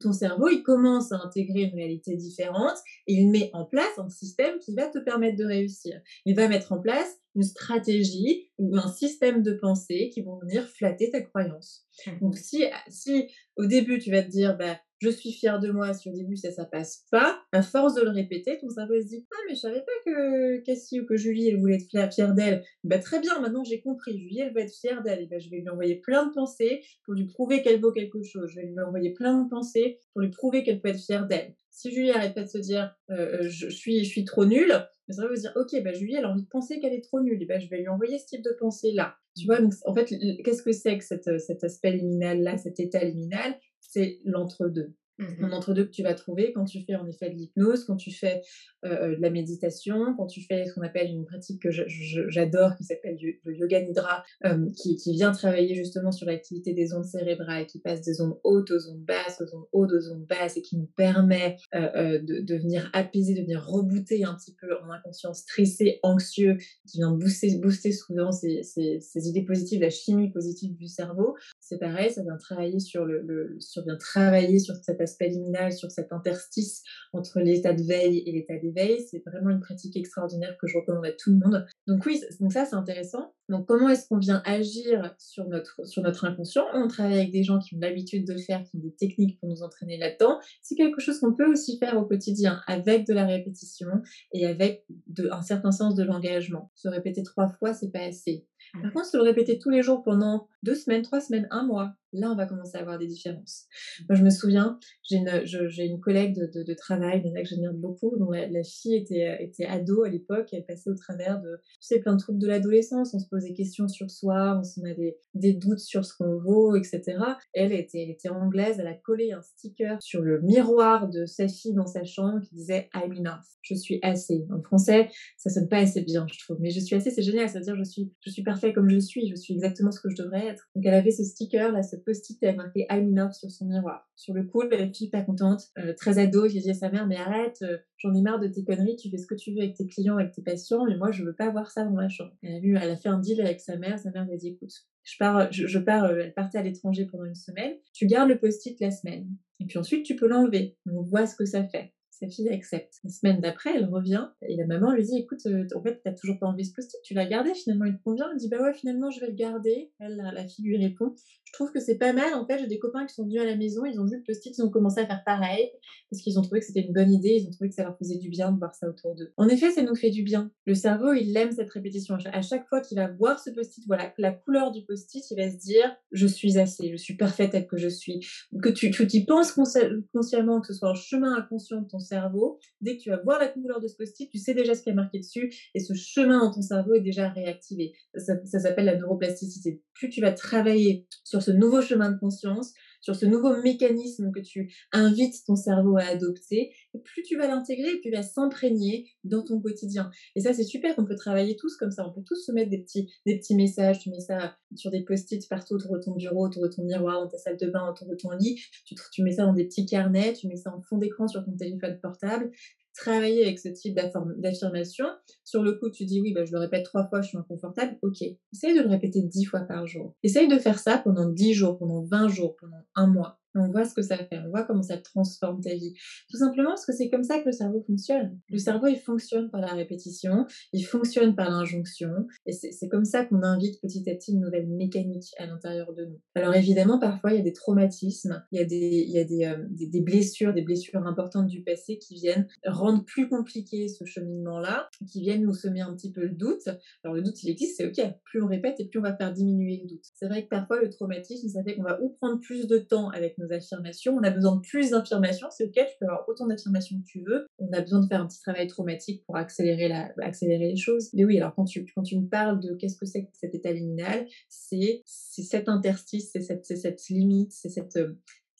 Ton cerveau, il commence à intégrer une réalité différente et il met en place un système qui va te permettre de réussir. Il va mettre en place une stratégie ou un système de pensée qui vont venir flatter ta croyance. Mmh. Donc si, si au début tu vas te dire bah je suis fière de moi, si au début ça, ça passe pas, à force de le répéter, ton cerveau se dit Ah, mais je savais pas que Cassie ou que Julie, elle voulait être fière d'elle. Bah, très bien, maintenant j'ai compris. Julie, elle va être fière d'elle. Bah, je vais lui envoyer plein de pensées pour lui prouver qu'elle vaut quelque chose. Je vais lui envoyer plein de pensées pour lui prouver qu'elle peut être fière d'elle. Si Julie arrête pas de se dire euh, euh, je, suis, je suis trop nulle, le cerveau va se dire Ok, bah, Julie, elle a envie de penser qu'elle est trop nulle. Bah, je vais lui envoyer ce type de pensée-là. Tu vois, donc en fait, qu'est-ce que c'est que cet aspect liminal-là, cet état liminal? C'est l'entre-deux. Mmh entre-deux que tu vas trouver quand tu fais en effet de l'hypnose, quand tu fais euh, de la méditation, quand tu fais ce qu'on appelle une pratique que j'adore qui s'appelle le yoga nidra, euh, qui, qui, vient travailler justement sur l'activité des ondes cérébrales, qui passe des ondes hautes aux ondes basses, aux ondes hautes aux ondes basses et qui nous permet euh, de, de, venir apaiser, de venir rebooter un petit peu en inconscient stressé, anxieux, qui vient booster, booster souvent ces, ces, ces, idées positives, la chimie positive du cerveau. C'est pareil, ça vient travailler sur le, le sur, vient travailler sur cet aspect liminal, sur cet interstice entre l'état de veille et l'état d'éveil. C'est vraiment une pratique extraordinaire que je recommande à tout le monde. Donc oui, donc ça c'est intéressant. Donc comment est-ce qu'on vient agir sur notre, sur notre inconscient? On travaille avec des gens qui ont l'habitude de le faire, qui ont des techniques pour nous entraîner là-dedans. C'est quelque chose qu'on peut aussi faire au quotidien avec de la répétition et avec de, un certain sens de l'engagement. Se répéter trois fois, c'est pas assez. Par contre, se le répéter tous les jours pendant deux semaines, trois semaines, un mois, là, on va commencer à avoir des différences. Moi, je me souviens, j'ai une, collègue de, de, travail, une que j'admire beaucoup, dont la, fille était, était ado à l'époque, elle passait au travers de, tu sais, plein de trucs de l'adolescence, on se pose des questions sur soi, on a des, des doutes sur ce qu'on vaut, etc. Elle était, anglaise, elle a collé un sticker sur le miroir de sa fille dans sa chambre qui disait I'm enough, je suis assez. En français, ça sonne pas assez bien, je trouve, mais je suis assez, c'est génial, c'est-à-dire je suis, je suis parfait comme je suis, je suis exactement ce que je devrais être. Donc elle avait ce sticker là, post-it avec marqué I'm enough sur son miroir. Sur le coup, la fille pas contente, euh, très ado, qui dit à sa mère mais arrête, euh, j'en ai marre de tes conneries, tu fais ce que tu veux avec tes clients, avec tes patients, mais moi je veux pas voir ça dans ma chambre. Elle a, fait un deal avec sa mère, sa mère lui a dit écoute, je pars, euh, elle partait à l'étranger pendant une semaine, tu gardes le post-it la semaine, et puis ensuite tu peux l'enlever, on voit ce que ça fait sa fille accepte. La semaine d'après, elle revient et la maman lui dit écoute, en fait, t'as toujours pas envie ce post-it, tu l'as gardé, finalement il te convient. Elle dit bah ouais, finalement je vais le garder. Elle, la, fille lui répond je trouve que c'est pas mal. En fait, j'ai des copains qui sont venus à la maison, ils ont vu le post-it, ils ont commencé à faire pareil parce qu'ils ont trouvé que c'était une bonne idée, ils ont trouvé que ça leur faisait du bien de voir ça autour d'eux. En effet, ça nous fait du bien. Le cerveau, il aime cette répétition. À chaque fois qu'il va voir ce post-it, voilà, la couleur du post-it, il va se dire je suis assez, je suis parfaite telle que je suis. Que tu, tu y penses consciemment, que ce soit en chemin inconscient de ton cerveau, dès que tu vas voir la couleur de ce post-it, tu sais déjà ce qui est marqué dessus et ce chemin dans ton cerveau est déjà réactivé. Ça, ça s'appelle la neuroplasticité. Plus tu vas travailler sur ce nouveau chemin de conscience, sur ce nouveau mécanisme que tu invites ton cerveau à adopter, et plus tu vas l'intégrer, plus il va s'imprégner dans ton quotidien. Et ça, c'est super, on peut travailler tous comme ça, on peut tous se mettre des petits, des petits messages, tu mets ça sur des post-it partout autour de ton bureau, autour de ton miroir, dans ta salle de bain, autour de ton lit, tu, tu mets ça dans des petits carnets, tu mets ça en fond d'écran sur ton téléphone portable, travailler avec ce type d'affirmation. Sur le coup, tu dis oui, bah, je le répète trois fois, je suis inconfortable. Ok, essaye de le répéter dix fois par jour. Essaye de faire ça pendant dix jours, pendant vingt jours, pendant un mois on voit ce que ça fait, on voit comment ça transforme ta vie. Tout simplement parce que c'est comme ça que le cerveau fonctionne. Le cerveau, il fonctionne par la répétition, il fonctionne par l'injonction, et c'est comme ça qu'on invite petit à petit une nouvelle mécanique à l'intérieur de nous. Alors évidemment, parfois, il y a des traumatismes, il y a, des, il y a des, euh, des, blessures, des blessures importantes du passé qui viennent rendre plus compliqué ce cheminement-là, qui viennent nous semer un petit peu le doute. Alors le doute, il existe, c'est ok, plus on répète et plus on va faire diminuer le doute. C'est vrai que parfois, le traumatisme, ça fait qu'on va ou prendre plus de temps avec nos affirmations. On a besoin de plus d'informations, c'est ok, tu peux avoir autant d'affirmations que tu veux. On a besoin de faire un petit travail traumatique pour accélérer, la, accélérer les choses. Mais oui, alors quand tu, quand tu me parles de qu'est-ce que c'est que cet état liminal, c'est cet interstice, c'est cette, cette, limite, c'est cette,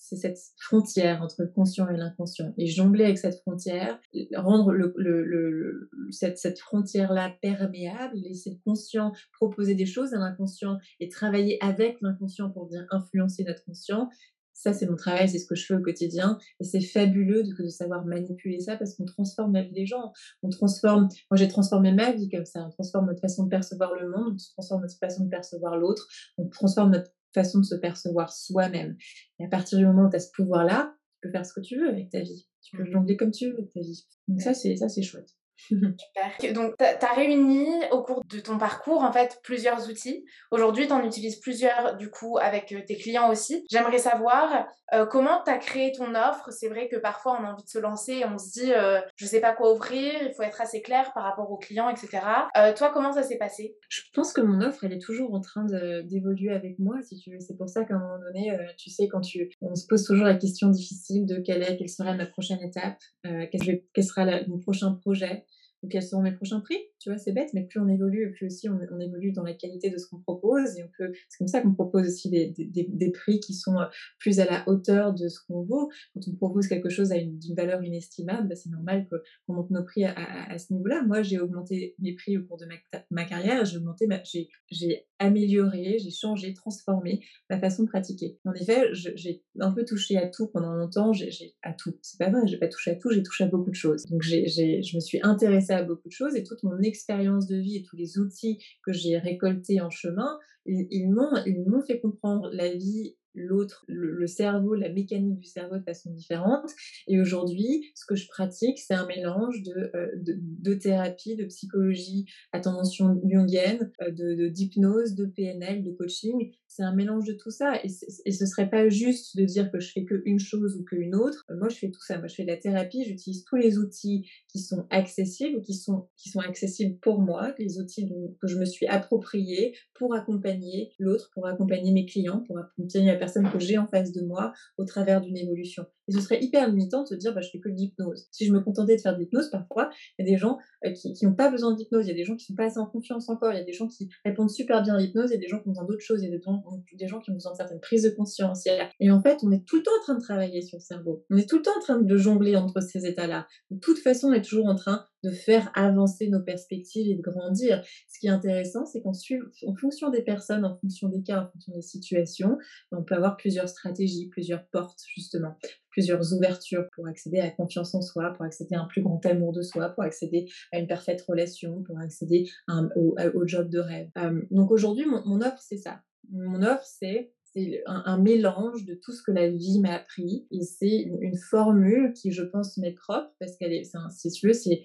c'est cette frontière entre le conscient et l'inconscient. Et jongler avec cette frontière, rendre le, le, cette, cette frontière-là perméable, laisser le conscient proposer des choses à l'inconscient et travailler avec l'inconscient pour bien influencer notre conscient, ça, c'est mon travail, c'est ce que je fais au quotidien. Et c'est fabuleux de, de, savoir manipuler ça parce qu'on transforme la vie des gens. On transforme, moi j'ai transformé ma vie comme ça. On transforme notre façon de percevoir le monde, on transforme notre façon de percevoir l'autre, on transforme notre façon de se percevoir soi-même. Et à partir du moment où tu as ce pouvoir-là, tu peux faire ce que tu veux avec ta vie. Tu peux mmh. jongler comme tu veux avec ta vie. Donc ça, c'est ça, c'est chouette. Super. Donc, tu as réuni au cours de ton parcours, en fait, plusieurs outils. Aujourd'hui, tu en utilises plusieurs, du coup, avec euh, tes clients aussi. J'aimerais savoir euh, comment tu as créé ton offre? C'est vrai que parfois, on a envie de se lancer et on se dit, euh, je sais pas quoi offrir, il faut être assez clair par rapport aux clients, etc. toi, comment ça s'est passé? Je pense que mon offre, elle est toujours en train d'évoluer avec moi, si tu veux. C'est pour ça qu'à un moment donné, tu sais, quand tu, on se pose toujours la question difficile de quelle est, quelle sera ma prochaine étape, quel, quel sera mon prochain projet quels seront mes prochains prix tu vois, c'est bête, mais plus on évolue, plus aussi on, évolue dans la qualité de ce qu'on propose. Et on peut, c'est comme ça qu'on propose aussi des, des, des, prix qui sont euh, plus à la hauteur de ce qu'on vaut. Quand on propose quelque chose à d'une valeur inestimable, bah, c'est normal qu'on monte nos prix à, à, ce niveau-là. Moi, j'ai augmenté mes prix au cours de ma, ma carrière. J'ai augmenté, j'ai, j'ai amélioré, j'ai changé, transformé ma façon de pratiquer. En effet, j'ai un peu touché à tout pendant longtemps. J'ai, à tout. C'est pas vrai, j'ai pas touché à tout, j'ai touché à beaucoup de choses. Donc, j'ai, je me suis intéressée à beaucoup de choses et toute mon expérience de vie et tous les outils que j'ai récoltés en chemin, ils, ils m'ont fait comprendre la vie l'autre, le, cerveau, la mécanique du cerveau de façon différente. Et aujourd'hui, ce que je pratique, c'est un mélange de, euh, de, thérapie, de psychologie à tendance jungienne, euh, de d'hypnose, de, PNL, de coaching. C'est un mélange de tout ça. Et, et ce serait pas juste de dire que je fais qu'une chose ou qu'une autre. Moi, je fais tout ça. Moi, je fais de la thérapie. J'utilise tous les outils qui sont accessibles, qui sont, qui sont accessibles pour moi, les outils que je me suis appropriés pour accompagner l'autre, pour accompagner mes clients, pour accompagner la personne que j'ai en face de moi au travers d'une évolution. Et ce serait hyper limitant de se dire, bah, je fais que de l'hypnose. Si je me contentais de faire de l'hypnose, parfois, il y a des gens euh, qui n'ont pas besoin d'hypnose, il y a des gens qui sont pas assez en confiance encore, il y a des gens qui répondent super bien à l'hypnose, il y a des gens qui ont besoin d'autres choses, il y a des gens, des gens qui ont besoin de certaines prises de conscience. Et en fait, on est tout le temps en train de travailler sur le cerveau. On est tout le temps en train de jongler entre ces états-là. De toute façon, on est toujours en train de faire avancer nos perspectives et de grandir. Ce qui est intéressant, c'est qu'en en fonction des personnes, en fonction des cas, en fonction des situations, on peut avoir plusieurs stratégies, plusieurs portes, justement plusieurs ouvertures pour accéder à confiance en soi, pour accéder à un plus grand amour de soi, pour accéder à une parfaite relation, pour accéder au, job de rêve. Euh, donc aujourd'hui, mon, offre, c'est ça. Mon offre, c'est c'est un, mélange de tout ce que la vie m'a appris. Et c'est une, formule qui, je pense, m'est propre parce qu'elle est, veux, c'est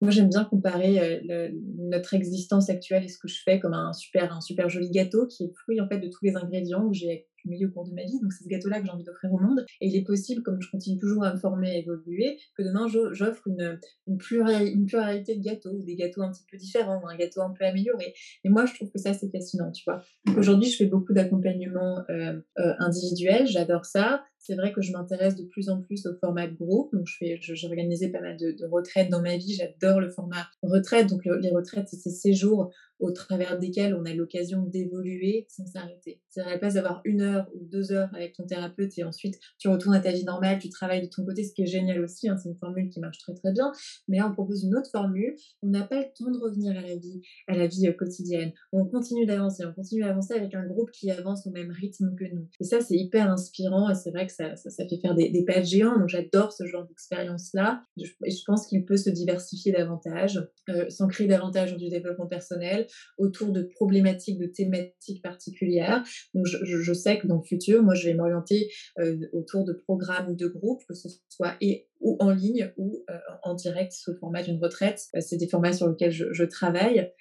moi j'aime bien comparer euh, notre existence actuelle et ce que je fais comme un super, un super joli gâteau qui est fruit en fait de tous les ingrédients que j'ai milieu au cours de ma vie. Donc c'est ce gâteau-là que j'ai envie d'offrir au monde. Et il est possible, comme je continue toujours à me former, à évoluer, que demain j'offre une, une, pluralité de gâteaux, des gâteaux un petit peu différents, un gâteau un peu amélioré. Et moi, je trouve que ça, c'est fascinant, tu vois. Aujourd'hui, je fais beaucoup d'accompagnement euh, euh, individuel, j'adore ça. C'est vrai que je m'intéresse de plus en plus au format groupe. Donc, j'ai je, organisé pas mal de, retraites dans ma vie. J'adore le format retraite. Donc, les retraites, c'est ces séjours au travers desquels on a l'occasion d'évoluer sans s'arrêter. C'est à la place d'avoir une heure ou deux heures avec ton thérapeute et ensuite tu retournes à ta vie normale, tu travailles de ton côté, ce qui est génial aussi, hein, c'est une formule qui marche très très bien. Mais là, on propose une autre formule. On n'a pas le temps de revenir à la vie, à la vie euh, quotidienne. On continue d'avancer, on continue d'avancer avec un groupe qui avance au même rythme que nous. Et ça, c'est hyper inspirant et c'est vrai ça, fait faire des, des pas géants. Donc j'adore ce genre d'expérience-là. Et je pense qu'il peut se diversifier davantage, euh, sans créer davantage du développement personnel autour de problématiques, de thématiques particulières. Donc, je, sais que dans le futur, moi, je vais m'orienter euh, autour de programmes de groupe, que ce soit et ou en ligne ou euh, en direct sous le format d'une retraite. Euh, c'est des formats sur lesquels je, travaille.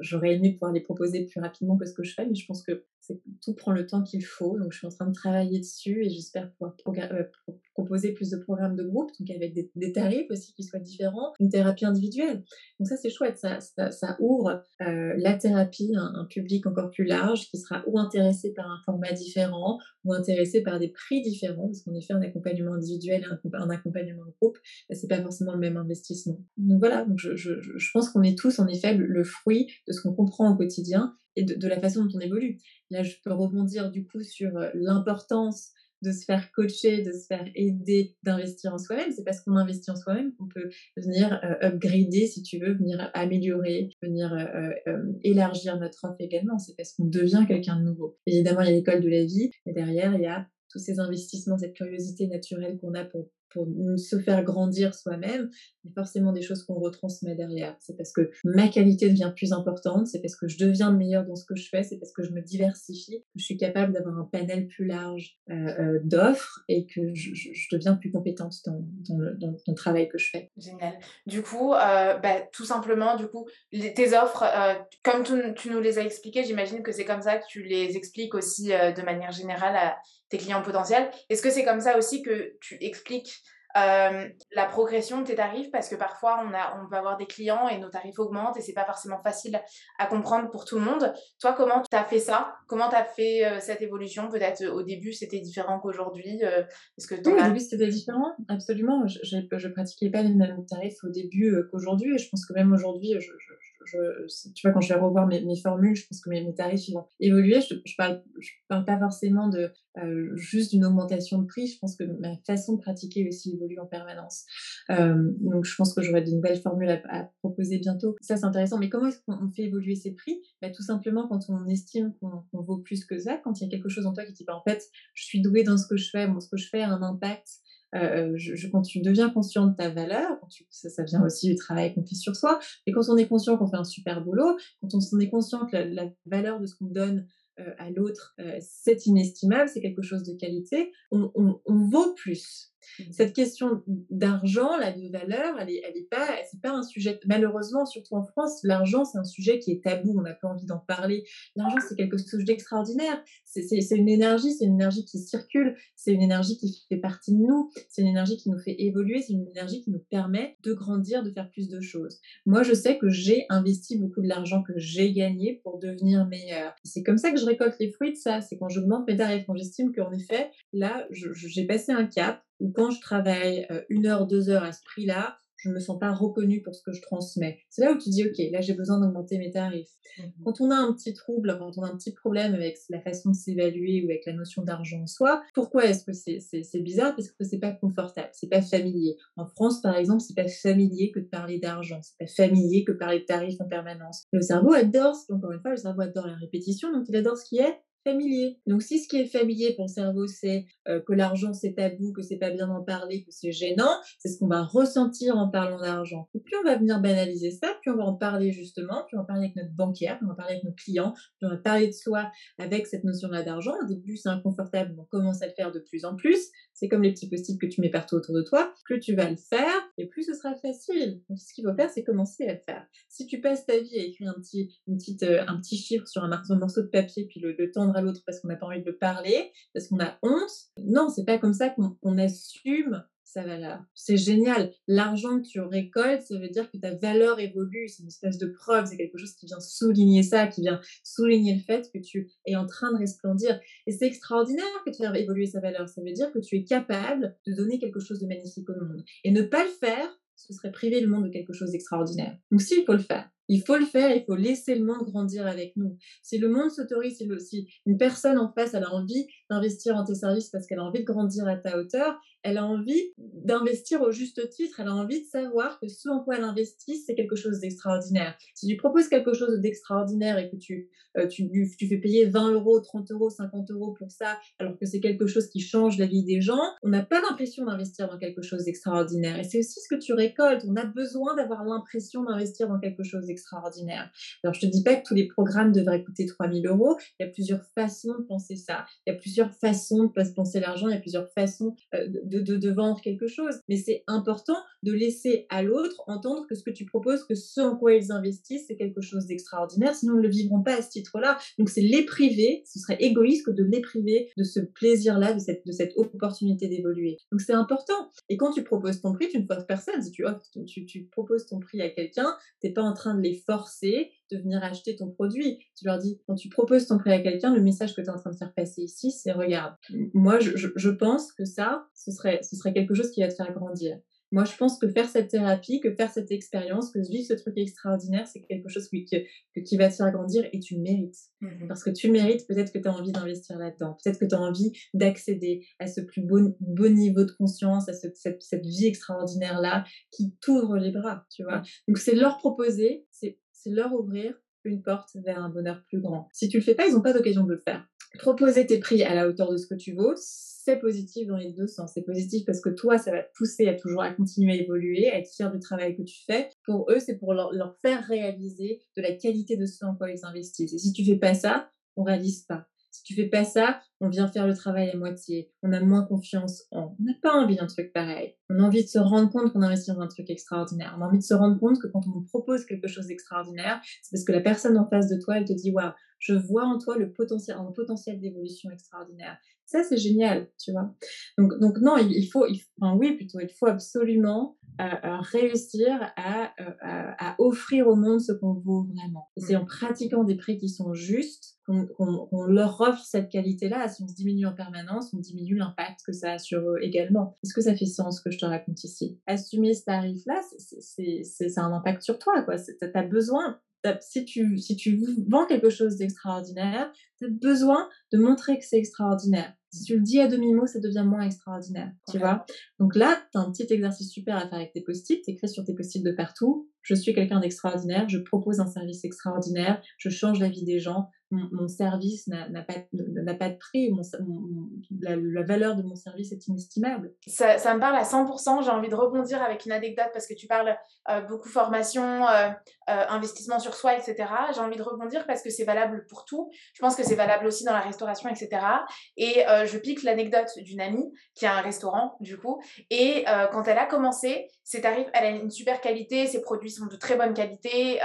J'aurais aimé pouvoir les proposer plus rapidement que ce que je fais, mais je pense que tout prend le temps qu'il faut. Donc, je suis en train de travailler dessus et j'espère pouvoir proposer plus de programmes de groupe, donc avec des, tarifs aussi qui soient différents, une thérapie individuelle. Donc ça, c'est chouette, ça, ouvre euh, la thérapie à un, public encore plus large qui sera ou intéressé par un format différent ou intéressé par des prix différents, parce qu'en effet, un accompagnement individuel et un, accompagnement groupe, bah, c'est pas forcément le même investissement. Donc voilà, donc je, je, pense qu'on est tous en effet le, fruit de ce qu'on comprend au quotidien et de, la façon dont on évolue. Là, je peux rebondir du coup sur euh, l'importance de se faire coacher, de se faire aider, d'investir en soi-même. C'est parce qu'on investit en soi-même qu'on peut venir euh, upgrader, si tu veux, venir améliorer, venir euh, élargir notre offre également. C'est parce qu'on devient quelqu'un de nouveau. Évidemment, il y a l'école de la vie, et derrière, il y a tous ces investissements, cette curiosité naturelle qu'on a pour pour se faire grandir soi-même, mais forcément des choses qu'on retransmet derrière. C'est parce que ma qualité devient plus importante, c'est parce que je deviens meilleure dans ce que je fais, c'est parce que je me diversifie, que je suis capable d'avoir un panel plus large euh, euh, d'offres et que je, deviens plus compétente dans, le, travail que je fais. Génial. Du coup, euh, bah, tout simplement, du coup, tes offres, comme tu, nous les as expliquées, j'imagine que c'est comme ça que tu les expliques aussi de manière générale tes clients potentiels. Est-ce que c'est comme ça aussi que tu expliques euh, la progression de tes tarifs? Parce que parfois on, a, on peut avoir des clients et nos tarifs augmentent et c'est pas forcément facile à comprendre pour tout le monde. Toi, comment tu as fait ça? Comment tu as fait euh, cette évolution? Peut-être euh, au début c'était différent qu'aujourd'hui. Est-ce que oui, au début c'était différent, absolument. Je, je, pratiquais pas les mêmes tarifs au début qu'aujourd'hui et je pense que même aujourd'hui, je, tu vois, quand je vais revoir mes, formules, je pense que mes, tarifs vont évoluer. Je, je, parle, je pas forcément de juste d'une augmentation de prix. Je pense que ma façon de pratiquer aussi évolue en permanence. Euh, donc je pense que j'aurai de nouvelles formules à, proposer bientôt. Ça c'est intéressant. Mais comment est-ce qu'on fait évoluer ces prix? Bah, Tout simplement quand on estime qu'on vaut plus que ça, quand il y a quelque chose en toi qui dit bah, en fait je suis douée dans ce que je fais, bon, ce que je fais a un impact. Euh, je, quand tu deviens conscient de ta valeur, ça, vient aussi du travail qu'on fait sur soi, et quand on est conscient qu'on fait un super boulot, quand on, est conscient que la valeur de ce qu'on donne euh, à l'autre, euh, c'est inestimable, c'est quelque chose de qualité, on, vaut plus. Mmh. Cette question d'argent, la de valeur, elle est, elle est pas, pas un sujet. Malheureusement, surtout en France, l'argent c'est un sujet qui est tabou. On n'a pas envie d'en parler. L'argent c'est quelque chose d'extraordinaire. C'est une énergie, c'est une énergie qui circule, c'est une énergie qui fait partie de nous, c'est une énergie qui nous fait évoluer, c'est une énergie qui nous permet de grandir, de faire plus de choses. Moi, je sais que j'ai investi beaucoup de l'argent que j'ai gagné pour devenir meilleure. C'est comme ça que je récolte les fruits de ça. C'est quand j'augmente mes tarifs, quand j'estime qu'en effet, là, j'ai passé un cap où quand je travaille euh, une heure, deux heures à ce prix-là, je ne me sens pas reconnue pour ce que je transmets. C'est là où tu dis, OK, là, j'ai besoin d'augmenter mes tarifs. Mmh quand on a un petit trouble, quand on a un petit problème avec la façon de s'évaluer ou avec la notion d'argent en soi, pourquoi est-ce que c'est bizarre? Parce que c'est pas confortable, c'est pas familier. En France, par exemple, c'est pas familier que de parler d'argent, c'est pas familier que de parler de tarifs en permanence. Le cerveau adore, encore une fois, le cerveau adore la répétition, donc il adore ce qui est familier. Donc si ce qui est familier pour le cerveau, c'est euh, que l'argent c'est tabou, que c'est pas bien d'en parler, que c'est gênant, c'est ce qu'on va ressentir en parlant d'argent. Et puis on va venir banaliser ça, puis on va en parler justement, puis on va parler avec notre banquière, puis on va parler avec nos clients, puis on va parler de soi avec cette notion-là d'argent. Au début c'est inconfortable, on commence à le faire de plus en plus. C'est comme les petits post-it que tu mets partout autour de toi. Plus tu vas le faire, et plus ce sera facile. Donc ce qu'il faut faire, c'est commencer à le faire. Si tu passes ta vie à écrire un petit, une petite, euh, un petit chiffre sur un, morceau de papier, puis le, tendre à l'autre parce qu'on n'a pas envie de le parler, parce qu'on a honte, non, c'est pas comme ça qu'on assume sa valeur. C'est génial. L'argent que tu récoltes, ça veut dire que ta valeur évolue. C'est une espèce de preuve. C'est quelque chose qui vient souligner ça, qui vient souligner le fait que tu es en train de resplendir. Et c'est extraordinaire que tu faire évoluer sa valeur. Ça veut dire que tu es capable de donner quelque chose de magnifique au monde. Et ne pas le faire, ce serait priver le monde de quelque chose d'extraordinaire. Donc si, il faut le faire. Il faut le faire, il faut laisser le monde grandir avec nous. Si le monde s'autorise, si, une personne en face, a envie d'investir en tes services parce qu'elle a envie de grandir à ta hauteur, elle a envie d'investir au juste titre, elle a envie de savoir que ce en quoi elle investit, c'est quelque chose d'extraordinaire. Si tu proposes quelque chose d'extraordinaire et que tu, euh, tu, tu, fais payer 20 euros, 30 euros, 50 euros pour ça, alors que c'est quelque chose qui change la vie des gens, on n'a pas l'impression d'investir dans quelque chose d'extraordinaire. Et c'est aussi ce que tu récoltes. On a besoin d'avoir l'impression d'investir dans quelque chose extraordinaire. Alors, je te dis pas que tous les programmes devraient coûter 3000 euros. Il y a plusieurs façons de penser ça. Il y a plusieurs façons de penser l'argent. Il y a plusieurs façons euh, de, vendre quelque chose. Mais c'est important de laisser à l'autre entendre que ce que tu proposes, que ce en quoi ils investissent, c'est quelque chose d'extraordinaire. Sinon, ils ne le vivront pas à ce titre-là. Donc, c'est les priver. Ce serait égoïste de les priver de ce plaisir-là, de cette, opportunité d'évoluer. Donc, c'est important. Et quand tu proposes ton prix, tu ne forces personne. Si tu, tu proposes ton prix à quelqu'un, tu n'es pas en train de les forcer de venir acheter ton produit. Tu leur dis, quand tu proposes ton prix à quelqu'un, le message que tu es en train de faire passer ici, c'est regarde, moi je, je, pense que ça, ce serait, ce serait quelque chose qui va te faire grandir. Moi, je pense que faire cette thérapie, que faire cette expérience, que vivre ce truc extraordinaire, c'est quelque chose qui, qui, va te faire grandir et tu le mérites. Mmh Parce que tu le mérites, peut-être que tu as envie d'investir là-dedans, peut-être que tu as envie d'accéder à ce plus beau, beau, niveau de conscience, à cette, cette, vie extraordinaire-là qui t'ouvre les bras, tu vois. Donc, c'est leur proposer, c'est leur ouvrir une porte vers un bonheur plus grand. Si tu le fais pas, ils n'ont pas d'occasion de le faire. Proposer tes prix à la hauteur de ce que tu vaux, c'est positif dans les deux sens. C'est positif parce que toi, ça va te pousser à toujours à continuer à évoluer, à être fier du travail que tu fais. Pour eux, c'est pour leur, faire réaliser de la qualité de ce en quoi ils investissent. Et si tu fais pas ça, on réalise pas. Si tu fais pas ça, on vient faire le travail à moitié. On a moins confiance en. On n'a pas envie d'un truc pareil. On a envie de se rendre compte qu'on investit dans un truc extraordinaire. On a envie de se rendre compte que quand on nous propose quelque chose d'extraordinaire, c'est parce que la personne en face de toi, elle te dit waouh, je vois en toi le potentiel, un potentiel d'évolution extraordinaire. Ça, c'est génial, tu vois. Donc, donc non, il, faut, enfin oui, plutôt, il faut absolument euh, euh, réussir euh, à, à, offrir au monde ce qu'on vaut vraiment. Et c'est en pratiquant des prix qui sont justes qu'on leur offre cette qualité-là. Si on se diminue en permanence, on diminue l'impact que ça a sur eux également. Est-ce que ça fait sens que je te raconte ici? Assumer ce tarif-là, c'est un impact sur toi. Tu as besoin si tu, si tu vends quelque chose d'extraordinaire, tu as besoin de montrer que c'est extraordinaire. Si tu le dis à demi-mot, ça devient moins extraordinaire, tu vois. Donc là, tu as un petit exercice super à faire avec tes post-it, écris sur tes post-it de partout. Je suis quelqu'un d'extraordinaire, je propose un service extraordinaire, je change la vie des gens, mon, service n'a pas, pas de prix, la, valeur de mon service est inestimable. Ça, ça me parle à 100%, j'ai envie de rebondir avec une anecdote parce que tu parles euh, beaucoup formation, euh, euh, investissement sur soi, etc. J'ai envie de rebondir parce que c'est valable pour tout. Je pense que c'est valable aussi dans la restauration, etc. Et je pique l'anecdote d'une amie qui a un restaurant, du coup, et quand elle a commencé, ses tarifs, elle a une super qualité, ses produits sont de très bonne qualité,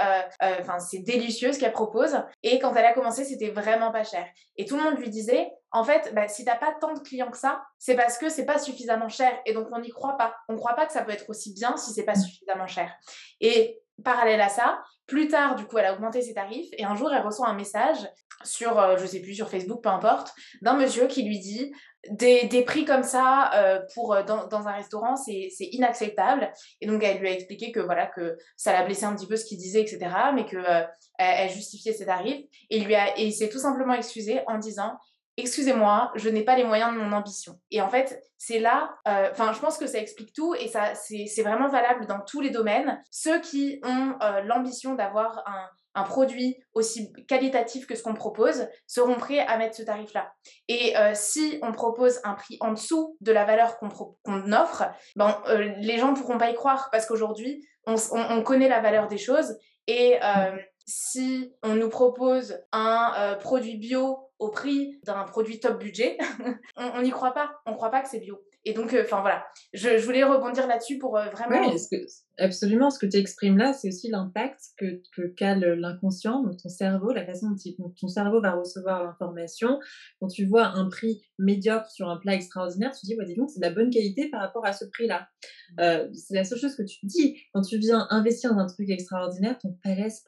enfin c'est délicieux ce qu'elle propose. Et quand elle a commencé, c'était vraiment pas cher. Et tout le monde lui disait, en fait, bah, si t'as pas tant de clients que ça, c'est parce que c'est pas suffisamment cher. Et donc, on n'y croit pas. On croit pas que ça peut être aussi bien si c'est pas suffisamment cher. Et parallèle à ça, plus tard, du coup, elle a augmenté ses tarifs et un jour, elle reçoit un message sur, euh, je sais plus, sur Facebook, peu importe, d'un monsieur qui lui dit des, des prix comme ça euh, pour euh, dans, dans, un restaurant, c'est inacceptable. Et donc, elle lui a expliqué que voilà que ça l'a blessé un petit peu ce qu'il disait, etc., mais que elle, justifiait ses tarifs. Et lui a, et il s'est tout simplement excusé en disant excusez-moi, je n'ai pas les moyens de mon ambition. Et en fait, c'est là, euh, enfin, je pense que ça explique tout et ça, c'est vraiment valable dans tous les domaines. Ceux qui ont euh, l'ambition d'avoir un, produit aussi qualitatif que ce qu'on propose seront prêts à mettre ce tarif-là. Et euh, si on propose un prix en dessous de la valeur qu'on offre, ben, les gens ne pourront pas y croire parce qu'aujourd'hui, on, connaît la valeur des choses et si on nous propose un produit bio au prix d'un produit top budget, on n'y croit pas. On croit pas que c'est bio. Et donc, enfin voilà, je, je, voulais rebondir là-dessus pour vraiment. Absolument, ce que tu exprimes là, c'est aussi l'impact que, que qu'a l'inconscient, donc ton cerveau, la façon dont, ton cerveau va recevoir l'information. Quand tu vois un prix médiocre sur un plat extraordinaire, tu te dis, bah, dis donc, c'est de la bonne qualité par rapport à ce prix-là. Mmh. Euh, c'est la seule chose que tu dis. Quand tu viens investir dans un truc extraordinaire, ton palais se,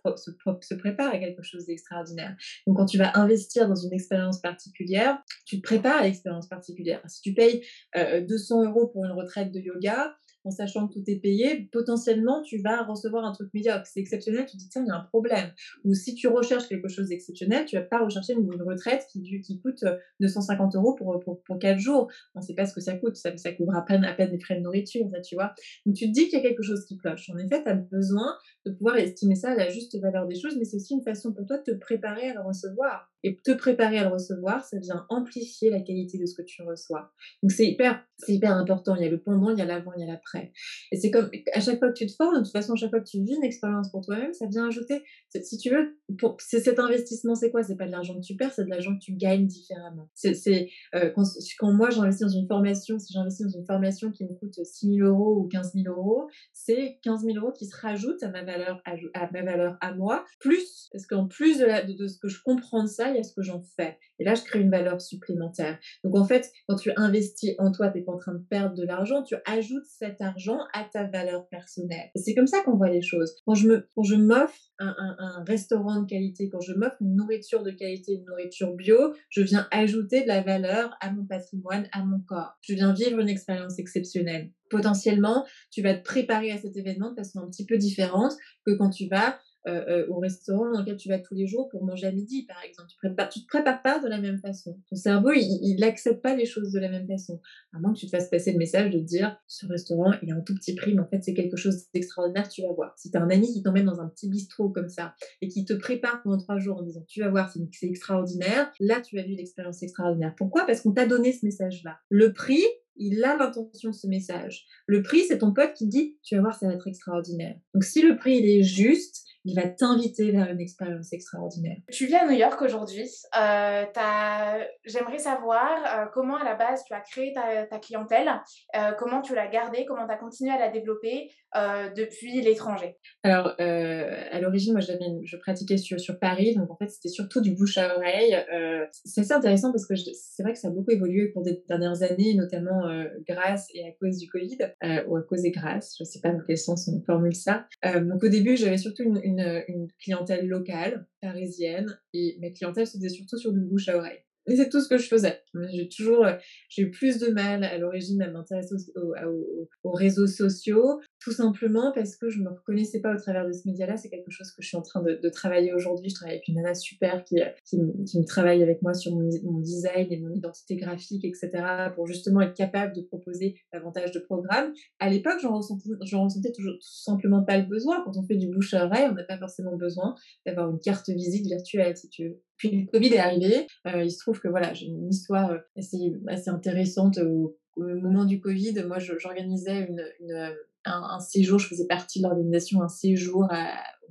se, prépare à quelque chose d'extraordinaire. Donc, quand tu vas investir dans une expérience particulière, tu te prépares à l'expérience particulière. Si tu payes 200 euh, euros pour une retraite de yoga, en sachant que tout est payé, potentiellement, tu vas recevoir un truc médiocre. C'est exceptionnel, tu te dis, tiens, il y a un problème. Ou si tu recherches quelque chose d'exceptionnel, tu vas pas rechercher une, retraite qui, coûte 250 euh, euros pour, pour, pour 4 jours. On ne sait pas ce que ça coûte, ça, ça couvre à peine, à les frais de nourriture, ça, tu vois. Donc, tu te dis qu'il y a quelque chose qui cloche. En effet, tu as besoin de pouvoir estimer ça à la juste valeur des choses, mais c'est aussi une façon pour toi de te préparer à le recevoir. Et te préparer à le recevoir, ça vient amplifier la qualité de ce que tu reçois. Donc c'est hyper, c'est hyper important. Il y a le pendant, il y a l'avant, il y a l'après. Et c'est comme à chaque fois que tu te formes, de toute façon, à chaque fois que tu vis une expérience pour toi-même, ça vient ajouter. Si tu veux, pour, c'est cet investissement, c'est quoi? C'est pas de l'argent que tu perds, c'est de l'argent que tu gagnes différemment. C'est euh, quand, quand, moi j'investis dans une formation, si j'investis dans une formation qui me coûte 6 000 euros ou 15 000 euros, c'est 15 000 euros qui se rajoutent à ma valeur à, ma valeur à moi, plus parce qu'en plus de, de ce que je comprends de ça, a ce que j'en fais. Et là, je crée une valeur supplémentaire. Donc en fait, quand tu investis en toi, tu n'es pas en train de perdre de l'argent, tu ajoutes cet argent à ta valeur personnelle. C'est comme ça qu'on voit les choses. Quand je me, m'offre un, un, un, restaurant de qualité, quand je m'offre une nourriture de qualité, une nourriture bio, je viens ajouter de la valeur à mon patrimoine, à mon corps. Je viens vivre une expérience exceptionnelle. Potentiellement, tu vas te préparer à cet événement de façon un petit peu différente que quand tu vas euh, euh, au restaurant dans lequel tu vas tous les jours pour manger à midi, par exemple. Tu ne te prépares pas de la même façon. Ton cerveau, il n'accepte pas les choses de la même façon. À moins que tu te fasses passer le message de dire ce restaurant, il a un tout petit prix, mais en fait, c'est quelque chose d'extraordinaire, tu vas voir. Si tu as un ami qui t'emmène dans un petit bistrot comme ça et qui te prépare pendant trois jours en disant tu vas voir, c'est extraordinaire, là, tu as vu l'expérience extraordinaire. Pourquoi? Parce qu'on t'a donné ce message-là. Le prix, il a l'intention de ce message. Le prix, c'est ton pote qui dit, tu vas voir, ça va être extraordinaire. Donc si le prix, il est juste, il va t'inviter vers une expérience extraordinaire. Tu vis à New York aujourd'hui. Euh, J'aimerais savoir euh, comment à la base tu as créé ta, clientèle, euh, comment tu l'as gardée, comment tu as continué à la développer depuis l'étranger? Alors, à l'origine, moi, je pratiquais sur, sur Paris, donc en fait, c'était surtout du bouche à oreille. c'est assez intéressant parce que c'est vrai que ça a beaucoup évolué au cours des dernières années, notamment grâce et à cause du Covid, ou à cause et grâce, je ne sais pas dans quel sens on formule ça. donc au début, j'avais surtout une une, clientèle locale, parisienne, et mes clientèles se faisaient surtout sur du bouche à oreille. Et c'est tout ce que je faisais. J'ai toujours, euh, j'ai eu plus de mal à l'origine à m'intéresser aux, réseaux sociaux, tout simplement parce que je ne me reconnaissais pas au travers de ce média-là. C'est quelque chose que je suis en train de, travailler aujourd'hui. Je travaille avec une nana super qui, qui, me travaille avec moi sur mon, design et mon identité graphique, etc. pour justement être capable de proposer davantage de programmes. À l'époque, j'en ressentais, ressentais tout simplement pas le besoin. Quand on fait du bouche à oreille, on n'a pas forcément besoin d'avoir une carte visite virtuelle. Puis le Covid est arrivé. Euh, il se trouve que voilà, j'ai une histoire euh, assez, assez intéressante au, moment du Covid. Moi, j'organisais une, un, séjour, je faisais partie de l'organisation, un séjour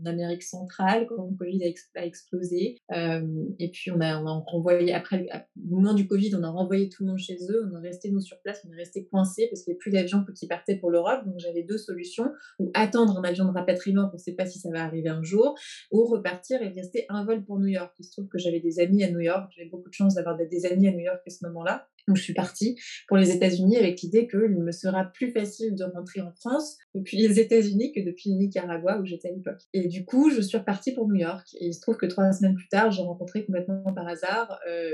en Amérique centrale quand le Covid a, explosé. Euh, et puis on a, on a renvoyé, après au moment du Covid, on a renvoyé tout le monde chez eux, on est resté nous sur place, on est resté coincés parce qu'il n'y avait plus d'avions qui partaient pour l'Europe. Donc j'avais deux solutions, ou attendre un avion de rapatriement, on ne sait pas si ça va arriver un jour, ou repartir et rester un vol pour New York. Il se trouve que j'avais des amis à New York, j'avais beaucoup de chance d'avoir des amis à New York à ce moment-là. Donc je suis partie pour les États-Unis avec l'idée qu'il me sera plus facile de rentrer en France depuis les États-Unis que depuis le Nicaragua où j'étais à l'époque. Et du coup, je suis repartie pour New York. Et il se trouve que trois semaines plus tard, j'ai rencontré complètement par hasard euh,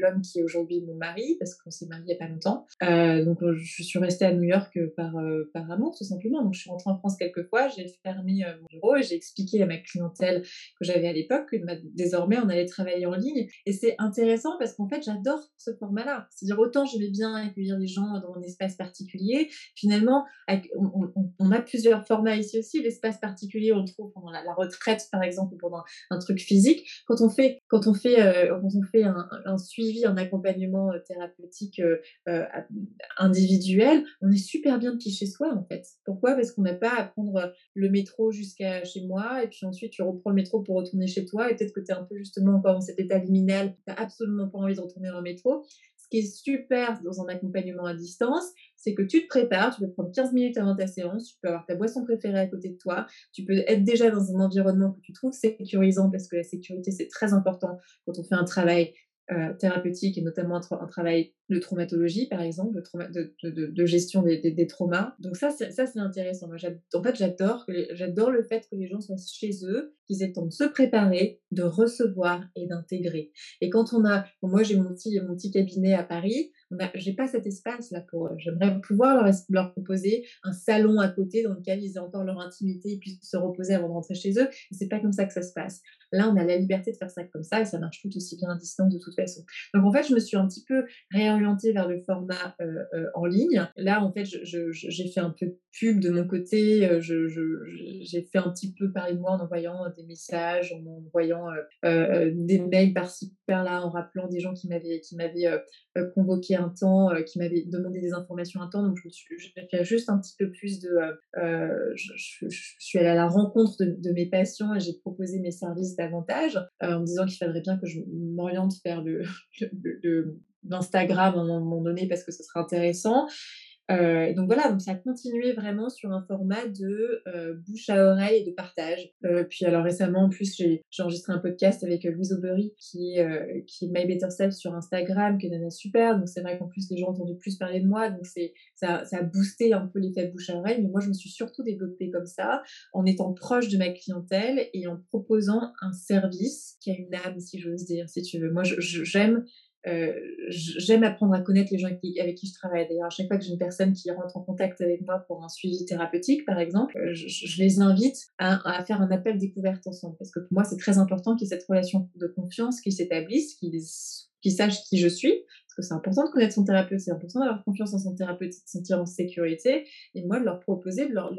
l'homme qui est aujourd'hui mon mari, parce qu'on s'est marié il n'y a pas longtemps. Euh, donc je suis restée à New York par, par amour, tout simplement. Donc je suis rentrée en France quelques fois, j'ai fermé mon bureau et j'ai expliqué à ma clientèle que j'avais à l'époque que désormais on allait travailler en ligne. Et c'est intéressant parce qu'en fait j'adore ce format-là. C'est-à-dire autant je vais bien accueillir les gens dans un espace particulier, finalement on, a plusieurs formats ici aussi. L'espace particulier on le trouve pendant la, retraite par exemple ou pendant un truc physique. Quand on fait, quand on fait, euh, quand on fait un, suivi, un accompagnement euh, thérapeutique euh, individuel, on est super bien depuis chez soi en fait. Pourquoi? Parce qu'on n'a pas à prendre le métro jusqu'à chez moi et puis ensuite tu reprends le métro pour retourner chez toi et peut-être que tu es un peu justement encore dans cet état liminal, tu n'as absolument pas envie de retourner dans le métro. Ce qui est super dans un accompagnement à distance, c'est que tu te prépares, tu peux prendre 15 minutes avant ta séance, tu peux avoir ta boisson préférée à côté de toi, tu peux être déjà dans un environnement que tu trouves sécurisant parce que la sécurité c'est très important quand on fait un travail euh, thérapeutique et notamment un, travail de traumatologie par exemple, de, gestion des, traumas. Donc ça c'est intéressant. Moi, en fait j'adore j'adore le fait que les gens soient chez eux, qu'ils aient le temps de se préparer, de recevoir et d'intégrer. Et quand on a, moi j'ai mon petit mon petit cabinet à Paris, j'ai pas cet espace là pour. J'aimerais pouvoir leur, leur, proposer un salon à côté dans lequel ils aient encore leur intimité et puissent se reposer avant de rentrer chez eux. Et c'est pas comme ça que ça se passe. Là, on a la liberté de faire ça comme ça et ça marche tout aussi bien à distance de toute façon. Donc en fait, je me suis un petit peu réorientée vers le format euh, euh, en ligne. Là, en fait, j'ai fait un peu de pub de mon côté. Euh, j'ai fait un petit peu parler de moi en envoyant des messages, en envoyant des mails par-ci par-là, en rappelant des gens qui m'avaient qui m'avaient convoqué un temps, qui m'avaient demandé des informations un temps. Donc suis fait juste un petit peu plus de. Je, suis allée à la rencontre de, mes patients et j'ai proposé mes services davantage, euh, en me disant qu'il faudrait bien que je m'oriente vers le, l'Instagram à un moment donné parce que ce serait intéressant. Euh, donc voilà, donc ça a continué vraiment sur un format de euh, bouche à oreille et de partage. Euh, puis alors récemment, en plus, j'ai enregistré un podcast avec Louise Aubery qui est, qui est My Better Self sur Instagram, qui est nana super. Donc c'est vrai qu'en plus, les gens entendent plus parler de moi. Donc c'est ça, ça a boosté un peu l'effet bouche à oreille. Mais moi, je me suis surtout développée comme ça, en étant proche de ma clientèle et en proposant un service qui a une âme, si j'ose dire, si tu veux. Moi, j'aime euh, j'aime apprendre à connaître les gens avec qui je travaille. D'ailleurs, à chaque fois que j'ai une personne qui rentre en contact avec moi pour un suivi thérapeutique, par exemple, euh, je, les invite à, faire un appel découverte ensemble. Parce que pour moi, c'est très important qu'il y ait cette relation de confiance qui s'établisse, qu'ils sachent qui je suis, c'est important de connaître son thérapeute, c'est important d'avoir confiance en son thérapeute, de se sentir en sécurité, et moi de leur proposer, de leur,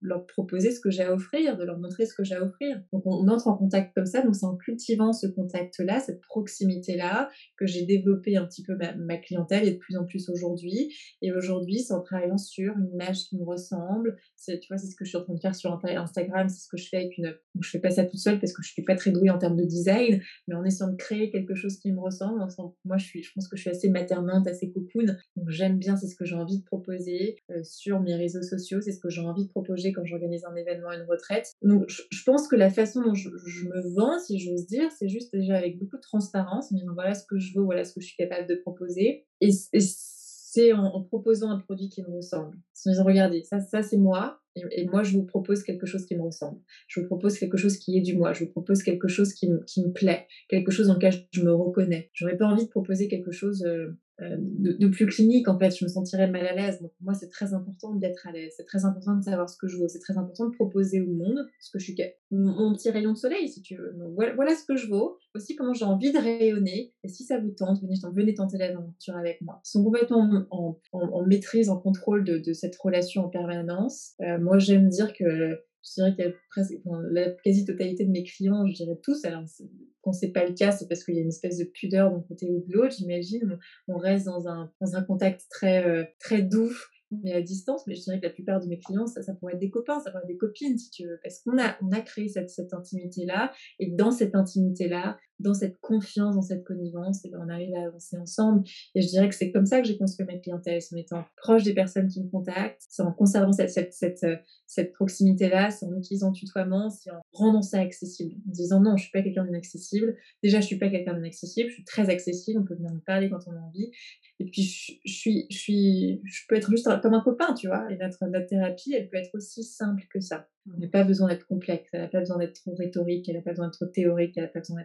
leur, proposer ce que j'ai à offrir, de leur montrer ce que j'ai à offrir. Donc on, entre en contact comme ça, donc c'est en cultivant ce contact-là, cette proximité-là, que j'ai développé un petit peu ma, clientèle et de plus en plus aujourd'hui. Et aujourd'hui, c'est en travaillant sur une image qui me ressemble. Tu vois, c'est ce que je suis en train de faire sur Instagram, c'est ce que je fais avec une. Donc je fais pas ça toute seule parce que je suis pas très douée en termes de design, mais en essayant de créer quelque chose qui me ressemble. Moi, je suis, je pense que je suis assez maternante, assez cocoon. Donc j'aime bien, c'est ce que j'ai envie de proposer euh, sur mes réseaux sociaux, c'est ce que j'ai envie de proposer quand j'organise un événement, une retraite. Donc je, pense que la façon dont je, me vends, si j'ose dire, c'est juste déjà avec beaucoup de transparence, en disant voilà ce que je veux, voilà ce que je suis capable de proposer. Et, c'est en, proposant un produit qui me ressemble. En disant regardez, ça, ça c'est moi, et, moi, je vous propose quelque chose qui me ressemble. Je vous propose quelque chose qui est du moi. Je vous propose quelque chose qui, me plaît, quelque chose dans lequel je me reconnais. J'aurais pas envie de proposer quelque chose euh, de, plus clinique en fait, je me sentirais mal à l'aise. Donc moi, c'est très important d'être à l'aise. C'est très important de savoir ce que je veux. C'est très important de proposer au monde ce que je suis, mon, petit rayon de soleil, si tu veux. voilà, ce que je vaux. Aussi comment j'ai envie de rayonner. Et si ça vous tente, venez, venez tenter l'aventure avec moi. Ils sont complètement en, maîtrise, en contrôle de, cette relation en permanence. Euh, moi, j'aime dire que je dirais qu'il y a presque la quasi-totalité de mes clients, je dirais tous, alors quand c'est pas le cas, c'est parce qu'il y a une espèce de pudeur d'un côté ou de l'autre, j'imagine. On, reste dans un, dans un contact très, euh, très doux, mais à distance. Mais je dirais que la plupart de mes clients, ça, ça pourrait être des copains, ça pourrait être des copines, si tu veux. Parce qu'on a, on a créé cette, cette intimité-là. Et dans cette intimité-là, dans cette confiance, dans cette connivence, ben, on arrive à avancer ensemble. Et je dirais que c'est comme ça que j'ai construit ma clientèle, en étant proche des personnes qui me contactent, en conservant cette, cette, cette, euh, proximité-là, en utilisant tutoiement, c'est en rendant ça accessible, en disant non, je suis pas quelqu'un d'inaccessible. Déjà, je suis pas quelqu'un d'inaccessible, je suis très accessible, on peut venir me parler quand on a envie. Et puis, je, suis, je, suis, je peux être juste comme un copain, tu vois. Et notre, notre thérapie, elle peut être aussi simple que ça. Elle n'a pas besoin d'être complexe, elle n'a pas besoin d'être trop rhétorique, elle n'a pas besoin d'être trop théorique, elle n'a pas besoin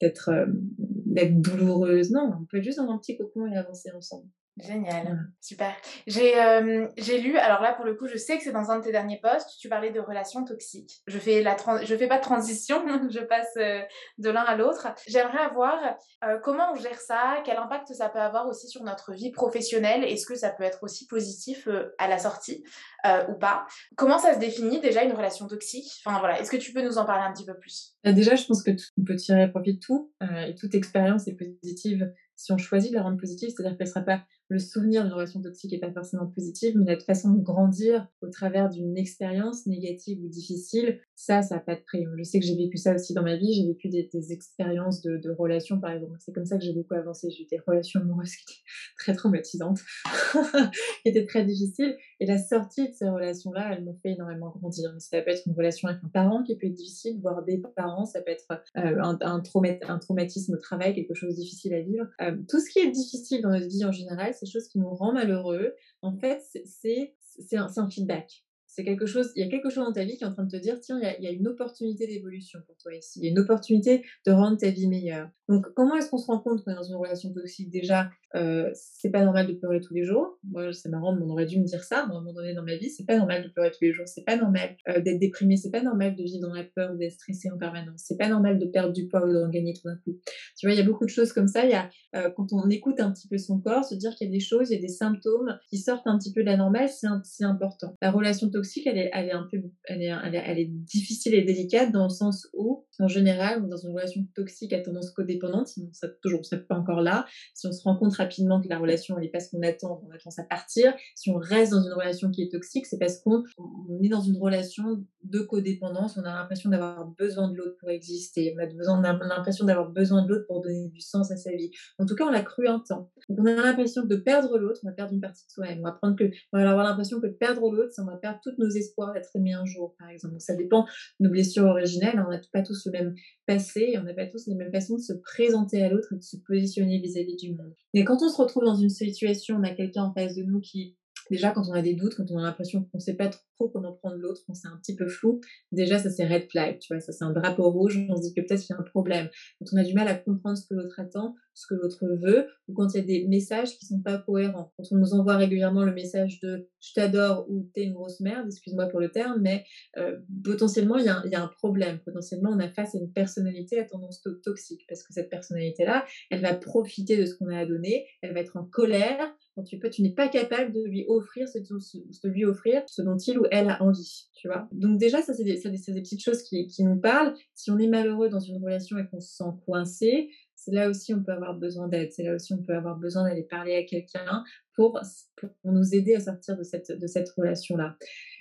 d'être euh, d'être douloureuse. Non, on peut juste dans un petit cocon et avancer ensemble. Génial, super. Euh, j'ai lu, alors là pour le coup, je sais que c'est dans un de tes derniers posts, tu parlais de relations toxiques. Je fais la je fais pas de transition, je passe euh, de l'un à l'autre. J'aimerais avoir euh, comment on gère ça, quel impact ça peut avoir aussi sur notre vie professionnelle, est-ce que ça peut être aussi positif à la sortie ou pas? Comment ça se définit déjà une relation toxique? Enfin voilà, est-ce que tu peux nous en parler un petit peu plus? Déjà, je pense que on peut tirer profit de tout et toute expérience est positive. Si on choisit de la rendre positive, c'est-à-dire qu'elle ne sera pas le souvenir d'une relation toxique n'est pas forcément positive, mais notre façon de grandir au travers d'une expérience négative ou difficile, ça, ça n'a pas de prix. Je sais que j'ai vécu ça aussi dans ma vie. J'ai vécu des, expériences de, relations, par exemple. C'est comme ça que j'ai beaucoup avancé. J'ai eu des relations amoureuses qui étaient très traumatisantes, qui étaient très difficiles. Et la sortie de ces relations-là, elles m'ont fait énormément grandir. ça peut être une relation avec un parent qui peut être difficile, voire des parents. Ça peut être euh, un, un, traumatisme au travail, quelque chose de difficile à vivre. Euh, tout ce qui est difficile dans notre vie en général, ces choses qui nous rend malheureux, en fait, c'est un, un feedback c'est quelque chose, il y a quelque chose dans ta vie qui est en train de te dire, tiens, il y a, une opportunité d'évolution pour toi ici, il y a une opportunité de rendre ta vie meilleure. Donc, comment est-ce qu'on se rend compte qu'on est dans une relation toxique? Déjà, euh, c'est pas normal de pleurer tous les jours. Moi, c'est marrant, on aurait dû me dire ça à un moment donné dans ma vie. C'est pas normal de pleurer tous les jours. C'est pas normal euh, d'être déprimé. C'est pas normal de vivre dans la peur ou d'être stressé en permanence. C'est pas normal de perdre du poids ou d'en gagner tout d'un coup. Tu vois, il y a beaucoup de choses comme ça. Il y a, euh, quand on écoute un petit peu son corps, se dire qu'il y a des choses, il y a des symptômes qui sortent un petit peu de la normale, c'est important. La relation toxique, elle est, elle est un peu, elle est, elle est, difficile et délicate dans le sens où, en général, dans une relation toxique à tendance codépendante, sinon ça toujours, ça pas encore là. Si on se rend compte rapidement que la relation n'est pas ce qu'on attend, on a tendance à partir. Si on reste dans une relation qui est toxique, c'est parce qu'on est dans une relation de codépendance. On a l'impression d'avoir besoin de l'autre pour exister. On a l'impression d'avoir besoin de l'autre pour donner du sens à sa vie. En tout cas, on l'a cru un temps. On a l'impression de perdre l'autre, on va perdre une partie de soi-même. On va prendre que, on va avoir l'impression que perdre l'autre, ça va perdre nos espoirs d'être aimé un jour, par exemple. Donc, ça dépend de nos blessures originelles. On n'a pas tous le même passé, on n'a pas tous les mêmes façons de se présenter à l'autre et de se positionner vis-à-vis -vis du monde. Mais quand on se retrouve dans une situation, on a quelqu'un en face de nous qui déjà quand on a des doutes, quand on a l'impression qu'on ne sait pas trop comment prendre l'autre, quand c'est un petit peu flou, déjà ça c'est red flag, tu vois, ça c'est un drapeau rouge, on se dit que peut-être il y a un problème. Quand on a du mal à comprendre ce que l'autre attend, ce que l'autre veut, ou quand il y a des messages qui sont pas cohérents. Quand on nous envoie régulièrement le message de je t'adore ou t'es une grosse merde, excuse-moi pour le terme, mais euh, potentiellement il y, a, un problème. Potentiellement on a face à une personnalité à tendance toxique, parce que cette personnalité-là, elle va profiter de ce qu'on a à donner, elle va être en colère, quand tu tu n'es pas capable de lui offrir ce, lui offrir ce dont il ou elle a envie, tu vois. Donc déjà, ça c'est des, petites choses qui, qui nous parlent. Si on est malheureux dans une relation et qu'on se sent coincé, c'est là aussi on peut avoir besoin d'aide, c'est là aussi on peut avoir besoin d'aller parler à quelqu'un pour, nous aider à sortir de cette, de cette relation-là.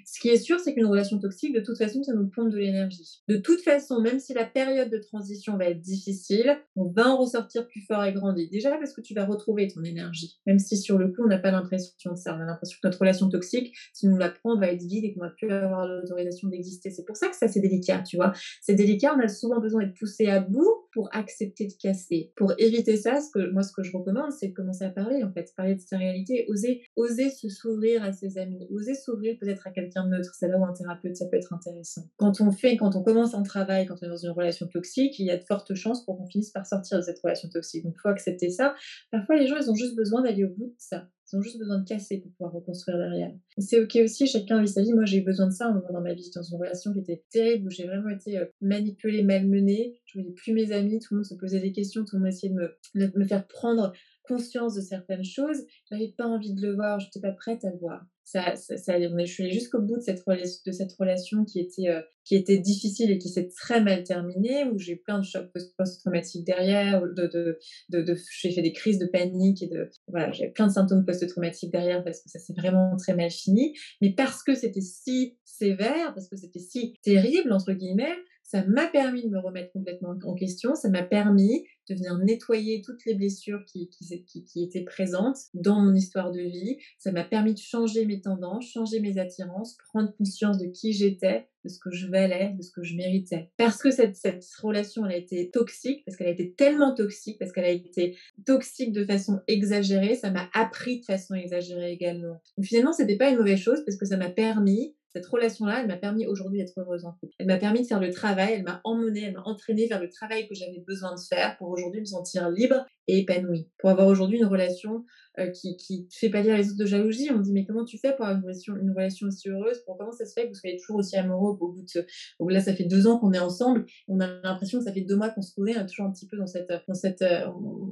Ce qui est sûr, c'est qu'une relation toxique, de toute façon, ça nous pompe de l'énergie. De toute façon, même si la période de transition va être difficile, on va en ressortir plus fort et grandi. Déjà parce que tu vas retrouver ton énergie. Même si sur le coup, on n'a pas l'impression de ça. On a l'impression que notre relation toxique, si on la prend, va être vide et qu'on va plus avoir l'autorisation d'exister. C'est pour ça que ça, c'est délicat, tu vois. C'est délicat, on a souvent besoin d'être poussé à bout pour accepter de casser. Pour éviter ça, ce que, moi, ce que je recommande, c'est de commencer à parler, en fait, parler de sa réalité, oser, oser se s'ouvrir à ses amis, oser s'ouvrir peut-être à quelqu'un de neutre. C'est là où un thérapeute, ça peut être intéressant. Quand on fait, quand on commence un travail, quand on est dans une relation toxique, il y a de fortes chances pour qu'on finisse par sortir de cette relation toxique. Donc, il faut accepter ça. Parfois, les gens, ils ont juste besoin d'aller au bout de ça. Ils ont juste besoin de casser pour pouvoir reconstruire derrière. C'est ok aussi, chacun vit sa vie. Moi, j'ai eu besoin de ça un moment dans ma vie, dans une relation qui était terrible, où j'ai vraiment été euh, manipulée, malmenée. Je voyais plus mes amis, tout le monde se posait des questions, tout le monde essayait de me faire prendre conscience de certaines choses. J'avais pas envie de le voir, je n'étais pas prête à le voir ça, ça, ça, je suis allée jusqu'au bout de cette, relation, qui était, euh, qui était difficile et qui s'est très mal terminée, où j'ai eu plein de chocs post-traumatiques derrière, de, de, de, de j'ai fait des crises de panique et de, voilà, j'avais plein de symptômes post-traumatiques derrière parce que ça s'est vraiment très mal fini. Mais parce que c'était si sévère, parce que c'était si terrible, entre guillemets, ça m'a permis de me remettre complètement en question, ça m'a permis de venir nettoyer toutes les blessures qui, étaient présentes dans mon histoire de vie, ça m'a permis de changer mes tendances, changer mes attirances, prendre conscience de qui j'étais, de ce que je valais, de ce que je méritais. Parce que cette, cette relation, elle a été toxique, parce qu'elle a été tellement toxique, parce qu'elle a été toxique de façon exagérée, ça m'a appris de façon exagérée également. Donc finalement, c'était pas une mauvaise chose, parce que ça m'a permis cette relation-là, elle m'a permis aujourd'hui d'être heureuse en couple. Elle m'a permis de faire le travail, elle m'a emmenée, elle m'a entraînée vers le travail que j'avais besoin de faire pour aujourd'hui me sentir libre épanouie. Pour avoir aujourd'hui une relation euh, qui, qui fait pas dire les autres de jalousie. On me dit, mais comment tu fais pour avoir une relation, une relation aussi heureuse? Pour, Comment ça se fait? Que vous soyez toujours aussi amoureux au bout de. là, ça fait deux ans qu'on est ensemble. On a l'impression que ça fait deux mois qu'on se connaît, on toujours un petit peu dans cette. Dans cette euh,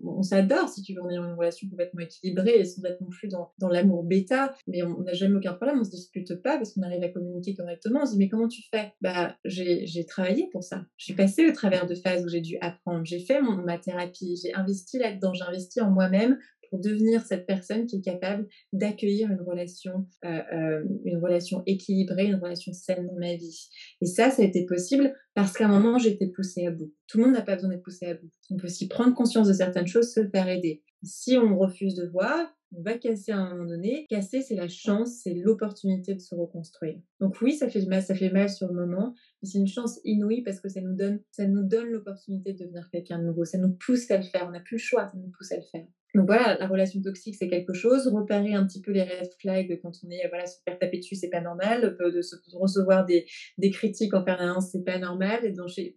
on, s'adore, si tu veux. On est dans une relation complètement équilibrée et sans être non plus dans, dans l'amour bêta. Mais on n'a jamais aucun problème. On se dispute pas parce qu'on arrive à communiquer correctement. On se dit, mais comment tu fais? Bah, j'ai travaillé pour ça. J'ai passé au travers de phases où j'ai dû apprendre. J'ai fait mon, ma thérapie. J'ai investi là-dedans. J'ai investi en moi-même pour devenir cette personne qui est capable d'accueillir une relation, euh, euh, une relation équilibrée, une relation saine dans ma vie. Et ça, ça a été possible parce qu'à un moment, j'ai été poussée à bout. Tout le monde n'a pas besoin d'être poussé à bout. On peut aussi prendre conscience de certaines choses, se faire aider. Si on refuse de voir, on va casser à un moment donné. Casser, c'est la chance, c'est l'opportunité de se reconstruire. Donc oui, ça fait mal, ça fait mal sur le moment, c'est une chance inouïe parce que ça nous donne, ça nous donne l'opportunité de devenir quelqu'un de nouveau. Ça nous pousse à le faire. On n'a plus le choix, ça nous pousse à le faire. Donc voilà, la relation toxique, c'est quelque chose. Repérer un petit peu les red flags quand on est, voilà, faire taper dessus, c'est pas normal. De, se, recevoir des, des, critiques en permanence, c'est pas normal. Et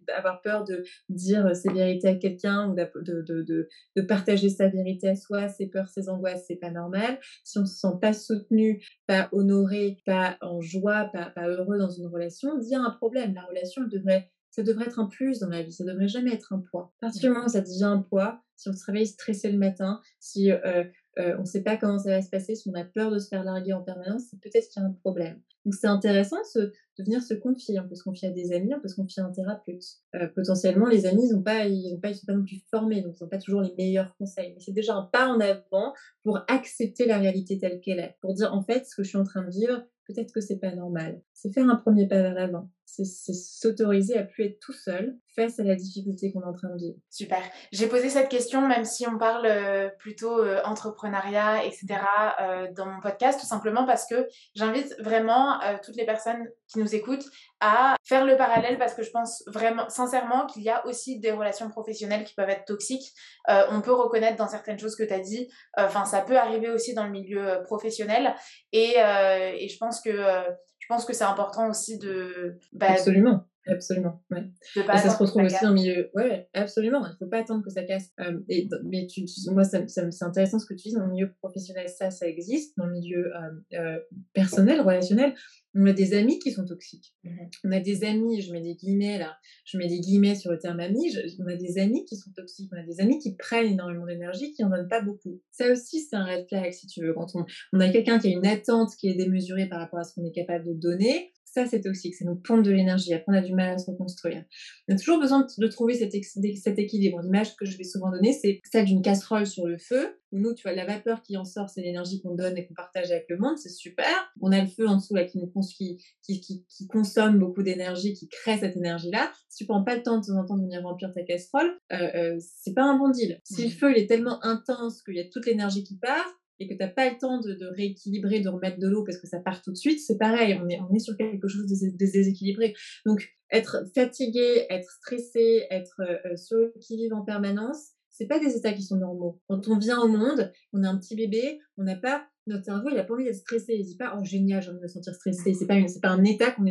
d'avoir peur de dire ses vérités à quelqu'un ou de, de, de, partager sa vérité à soi, ses peurs, ses angoisses, c'est pas normal. Si on se sent pas soutenu, pas honoré, pas en joie, pas, pas heureux dans une relation, il y a un problème. La relation, devrait ça devrait être un plus dans la vie, ça devrait jamais être un poids. À partir du moment où ça devient un poids, si on se réveille stressé le matin, si euh, euh, on ne sait pas comment ça va se passer, si on a peur de se faire larguer en permanence, c'est peut-être qu'il y a un problème. Donc c'est intéressant de venir se confier. On peut se confier à des amis, on peut se confier à un thérapeute. Euh, potentiellement, les amis, ils ne pas, ils pas, sont pas non plus formés, donc ils n'ont pas toujours les meilleurs conseils. Mais c'est déjà un pas en avant pour accepter la réalité telle qu'elle est, pour dire en fait ce que je suis en train de vivre, peut-être que c'est pas normal. C'est faire un premier pas vers l'avant. C'est s'autoriser à plus être tout seul face à la difficulté qu'on est en train de vivre. Super. J'ai posé cette question, même si on parle euh, plutôt euh, entrepreneuriat, etc., euh, dans mon podcast, tout simplement parce que j'invite vraiment toutes les personnes qui nous écoutent à faire le parallèle parce que je pense vraiment, sincèrement, qu'il y a aussi des relations professionnelles qui peuvent être toxiques. on peut reconnaître dans certaines choses que tu as dit, enfin, ça peut arriver aussi dans le milieu professionnel. Et, et je pense que pense que c'est important aussi de. Bah, absolument. Absolument, ouais. et ça se retrouve aussi en milieu. Ouais, absolument. Il ne faut pas attendre que ça casse. Euh, et, mais tu, moi, ça, c'est intéressant ce que tu dis. Dans le milieu professionnel, ça, ça existe. Dans le milieu euh, euh, personnel, relationnel, on a des amis qui sont toxiques. Mmh on a des amis, je mets des guillemets là, je mets des guillemets sur le terme ami, on a des amis qui sont toxiques, on a des amis qui prennent énormément d'énergie, qui en donnent pas beaucoup. Ça aussi, c'est un red flag, si tu veux. Quand on, on a quelqu'un qui a une attente qui est démesurée par rapport à ce qu'on est capable de donner, ça, c'est toxique, c'est nous pompe de l'énergie. Après, on a du mal à se reconstruire. On a toujours besoin de trouver cet, cet équilibre. L'image que je vais souvent donner, c'est celle d'une casserole sur le feu. Où nous, tu vois, la vapeur qui en sort, c'est l'énergie qu'on donne et qu'on partage avec le monde, c'est super. On a le feu en dessous là, qui, nous, qui, qui, qui, consomme beaucoup d'énergie, qui crée cette énergie-là. Si tu prends pas le temps de temps en temps de venir remplir ta casserole, euh, euh, c'est pas un bon deal. Si le feu il est tellement intense qu'il y a toute l'énergie qui part, et que tu n'as pas le temps de, rééquilibrer, de remettre de l'eau parce que ça part tout de suite, c'est pareil, on est, sur quelque chose de, déséquilibré. Donc, être fatigué, être stressé, être euh, sur le qui-vive en permanence, c'est pas des états qui sont normaux. Quand on vient au monde, on a un petit bébé, on n'a pas, notre cerveau, il a pas envie d'être stressé. Il dit pas, oh génial, j'ai envie de me sentir stressé. C'est pas, pas un état qu'on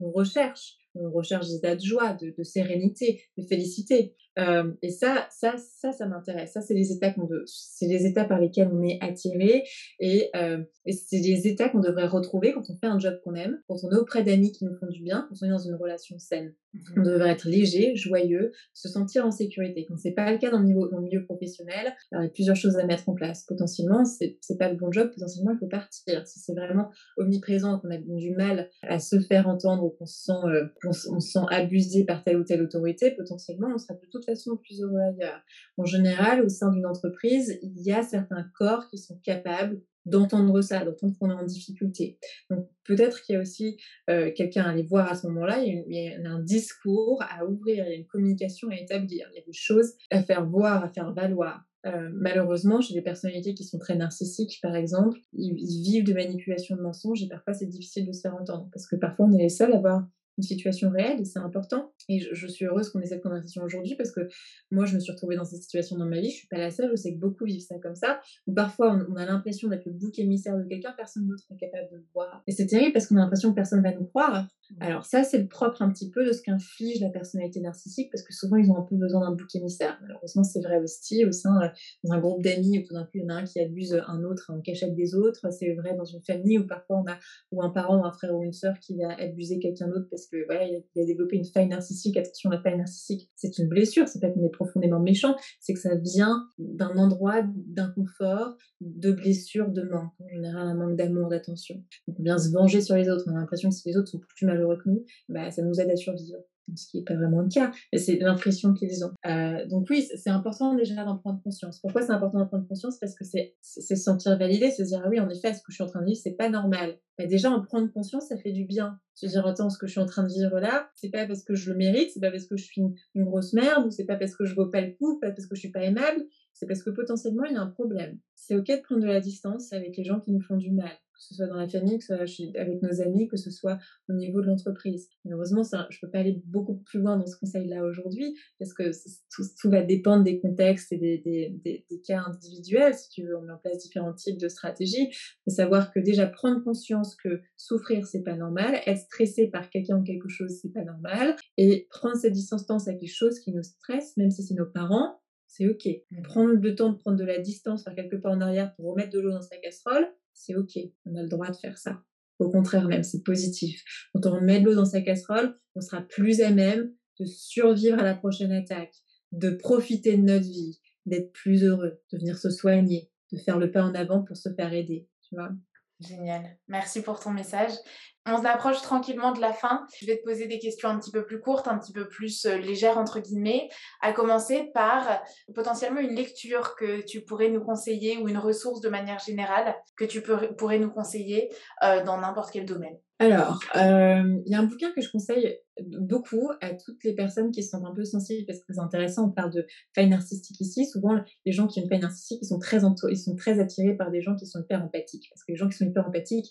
on recherche. On recherche des états de joie, de sérénité, de félicité. Euh, et ça, ça, ça, ça m'intéresse. Ça, c'est les états qu'on c'est les états par lesquels on est attiré et, euh, et c'est les états qu'on devrait retrouver quand on fait un job qu'on aime, quand on est auprès d'amis qui nous font du bien, quand on est dans une relation saine. Mmh on devrait être léger, joyeux, se sentir en sécurité. Quand c'est pas le cas dans le, niveau, dans le milieu professionnel, il y a plusieurs choses à mettre en place. Potentiellement, c'est, pas le bon job, potentiellement, il faut partir. Si c'est vraiment omniprésent, qu'on a du mal à se faire entendre ou qu'on se sent, euh, on se sent abusé par telle ou telle autorité, potentiellement, on sera plutôt façon plus heureux ailleurs. En général, au sein d'une entreprise, il y a certains corps qui sont capables d'entendre ça, d'entendre qu'on est en difficulté. Donc peut-être qu'il y a aussi euh, quelqu'un à aller voir à ce moment-là, il, y a un discours à ouvrir, il y a une communication à établir, il y a des choses à faire voir, à faire valoir. Euh, malheureusement, chez des personnalités qui sont très narcissiques, par exemple, ils, ils vivent de manipulation de mensonges et parfois c'est difficile de se faire entendre parce que parfois on est les seuls à avoir une situation réelle et c'est important. Et je, suis heureuse qu'on ait cette conversation aujourd'hui parce que moi, je me suis retrouvée dans cette situation dans ma vie. Je suis pas la seule. Je sais que beaucoup vivent ça comme ça. Ou parfois, on, a l'impression d'être le bouc émissaire de quelqu'un, personne d'autre n'est capable de le voir. Et c'est terrible parce qu'on a l'impression que personne va nous croire. Alors ça, c'est le propre un petit peu de ce qu'inflige la personnalité narcissique parce que souvent, ils ont un peu besoin d'un bouc émissaire. Malheureusement, c'est vrai aussi au sein euh, d'un groupe d'amis où tout d'un coup, il y en a un qui abuse un autre en cachette des autres. C'est vrai dans une famille où parfois on a ou un parent ou un frère ou une sœur qui va abuser quelqu'un d'autre parce il a, développé une faille narcissique. Attention, la faille narcissique, c'est une blessure. C'est pas qu'on est profondément méchant, c'est que ça vient d'un endroit d'inconfort, de blessure, de manque. En général, un manque d'amour, d'attention. On vient se venger sur les autres. On a l'impression que si les autres sont plus malheureux que nous, bah, ça nous aide à survivre ce qui n'est pas vraiment le cas, mais c'est l'impression qu'ils ont. Euh, donc oui, c'est important déjà d'en prendre conscience. Pourquoi c'est important d'en prendre conscience? Parce que c'est se sentir validé, se dire ah oui, en effet, ce que je suis en train de vivre, c'est pas normal. Mais déjà en prendre conscience, ça fait du bien. Se dire attends, ce que je suis en train de vivre là, c'est pas parce que je le mérite, c'est pas parce que je suis une, grosse merde, ou c'est pas parce que je vaux pas le coup, pas parce que je suis pas aimable, c'est parce que potentiellement il y a un problème. C'est ok de prendre de la distance avec les gens qui nous font du mal que ce soit dans la famille, que ce soit avec nos amis, que ce soit au niveau de l'entreprise. Malheureusement, je ne peux pas aller beaucoup plus loin dans ce conseil-là aujourd'hui, parce que tout, va dépendre des contextes et des, cas individuels, si tu veux, on met en place différents types de stratégies, mais savoir que déjà prendre conscience que souffrir, c'est pas normal, être stressé par quelqu'un ou quelque chose, c'est pas normal, et prendre cette distance avec les choses qui nous stressent, même si c'est nos parents, c'est ok. Prendre le temps de prendre de la distance, faire quelques pas en arrière pour remettre de l'eau dans sa casserole, c'est ok, on a le droit de faire ça. Au contraire même, c'est positif. Quand on met de l'eau dans sa casserole, on sera plus à même de survivre à la prochaine attaque, de profiter de notre vie, d'être plus heureux, de venir se soigner, de faire le pas en avant pour se faire aider, tu. Génial. Merci pour ton message. On s'approche tranquillement de la fin. Je vais te poser des questions un petit peu plus courtes, un petit peu plus euh, légères, entre guillemets, à commencer par euh, potentiellement une lecture que tu pourrais nous conseiller ou une ressource de manière générale que tu pourrais nous conseiller euh, dans n'importe quel domaine. Alors, il y a un bouquin que je conseille beaucoup à toutes les personnes qui sont un peu sensibles parce que c'est intéressant. On parle de faille narcissique ici. Souvent, les gens qui ont une faille narcissique, sont très, ils sont très attirés par des gens qui sont hyper empathiques. Parce que les gens qui sont hyper empathiques,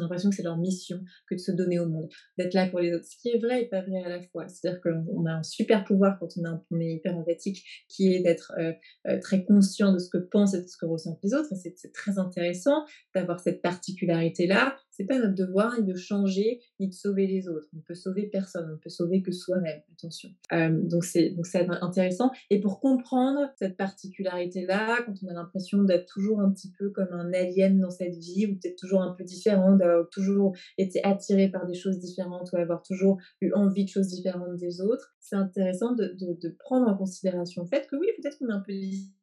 l'impression que c'est leur mission que de se donner au monde, d'être là pour les autres. Ce qui est vrai et pas vrai à la fois. C'est-à-dire qu'on a un super pouvoir quand on, est hyper empathique, qui est d'être euh, euh, très conscient de ce que pensent et de ce que ressentent les autres. C'est très intéressant d'avoir cette particularité-là c'est pas notre devoir ni de changer ni de sauver les autres. On peut sauver personne, on peut sauver que soi-même. Attention. Euh, donc c'est donc c'est intéressant. Et pour comprendre cette particularité-là, quand on a l'impression d'être toujours un petit peu comme un alien dans cette vie, ou peut-être toujours un peu différent, d'avoir toujours été attiré par des choses différentes, ou avoir toujours eu envie de choses différentes des autres, c'est intéressant de, de, prendre en considération le fait que oui, peut-être qu'on est un peu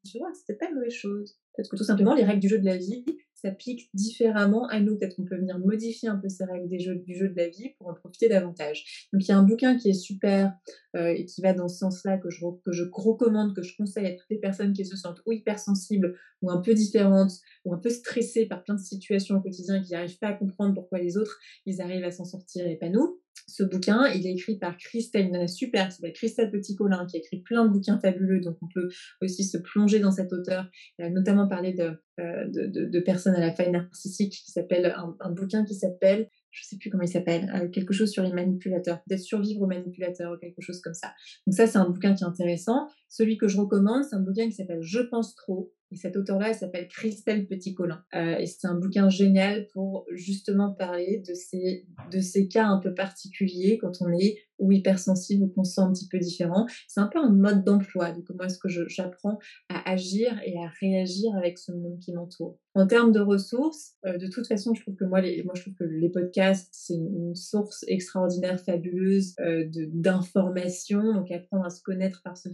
différent, c'était pas une mauvaise chose. Peut-être que tout simplement les règles du jeu de la vie s'applique différemment à nous. Peut-être qu'on peut venir modifier un peu ces règles du jeu de la vie pour en profiter davantage. Donc il y a un bouquin qui est super et qui va dans ce sens-là, que je, que je recommande, que je conseille à toutes les personnes qui se sentent ou hypersensibles ou un peu différentes ou un peu stressées par plein de situations au quotidien qui n'arrivent pas à comprendre pourquoi les autres, ils arrivent à s'en sortir et pas nous ce bouquin, il est écrit par Christelle, une super, qui s'appelle Christelle Petit-Colin, qui a écrit plein de bouquins fabuleux, donc on peut aussi se plonger dans cet auteur. Elle a notamment parlé de, euh, de, personnes à la faille narcissique, qui s'appelle un, bouquin qui s'appelle, je sais plus comment il s'appelle, euh, quelque chose sur les manipulateurs, peut-être survivre aux manipulateurs ou quelque chose comme ça. Donc ça, c'est un bouquin qui est intéressant. Celui que je recommande, c'est un bouquin qui s'appelle Je pense trop, et cet auteur-là, elle s'appelle Christelle Petit-Colin. Euh, et c'est un bouquin génial pour justement parler de ces, de ces cas un peu particuliers quand on est ou hypersensible ou qu'on se sent un petit peu différent. C'est un peu un mode d'emploi de comment est-ce que j'apprends à agir et à réagir avec ce monde qui m'entoure. En termes de ressources, euh, de toute façon, je trouve que moi, les, moi, je trouve que les podcasts, c'est une source extraordinaire, fabuleuse euh, d'informations. Donc, apprendre à se connaître par ce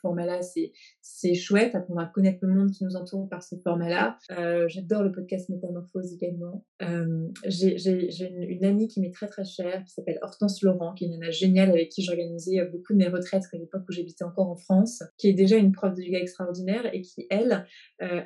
format-là, c'est chouette. Apprendre à connaître le monde qui nous entoure par ce format-là. Euh, J'adore le podcast Métamorphose également. Euh, J'ai une, une, amie qui m'est très très chère, qui s'appelle Hortense Laurent, qui est une géniale avec qui j'organisais beaucoup de mes retraites à l'époque où j'habitais encore en France, qui est déjà une prof de yoga extraordinaire et qui, elle, euh,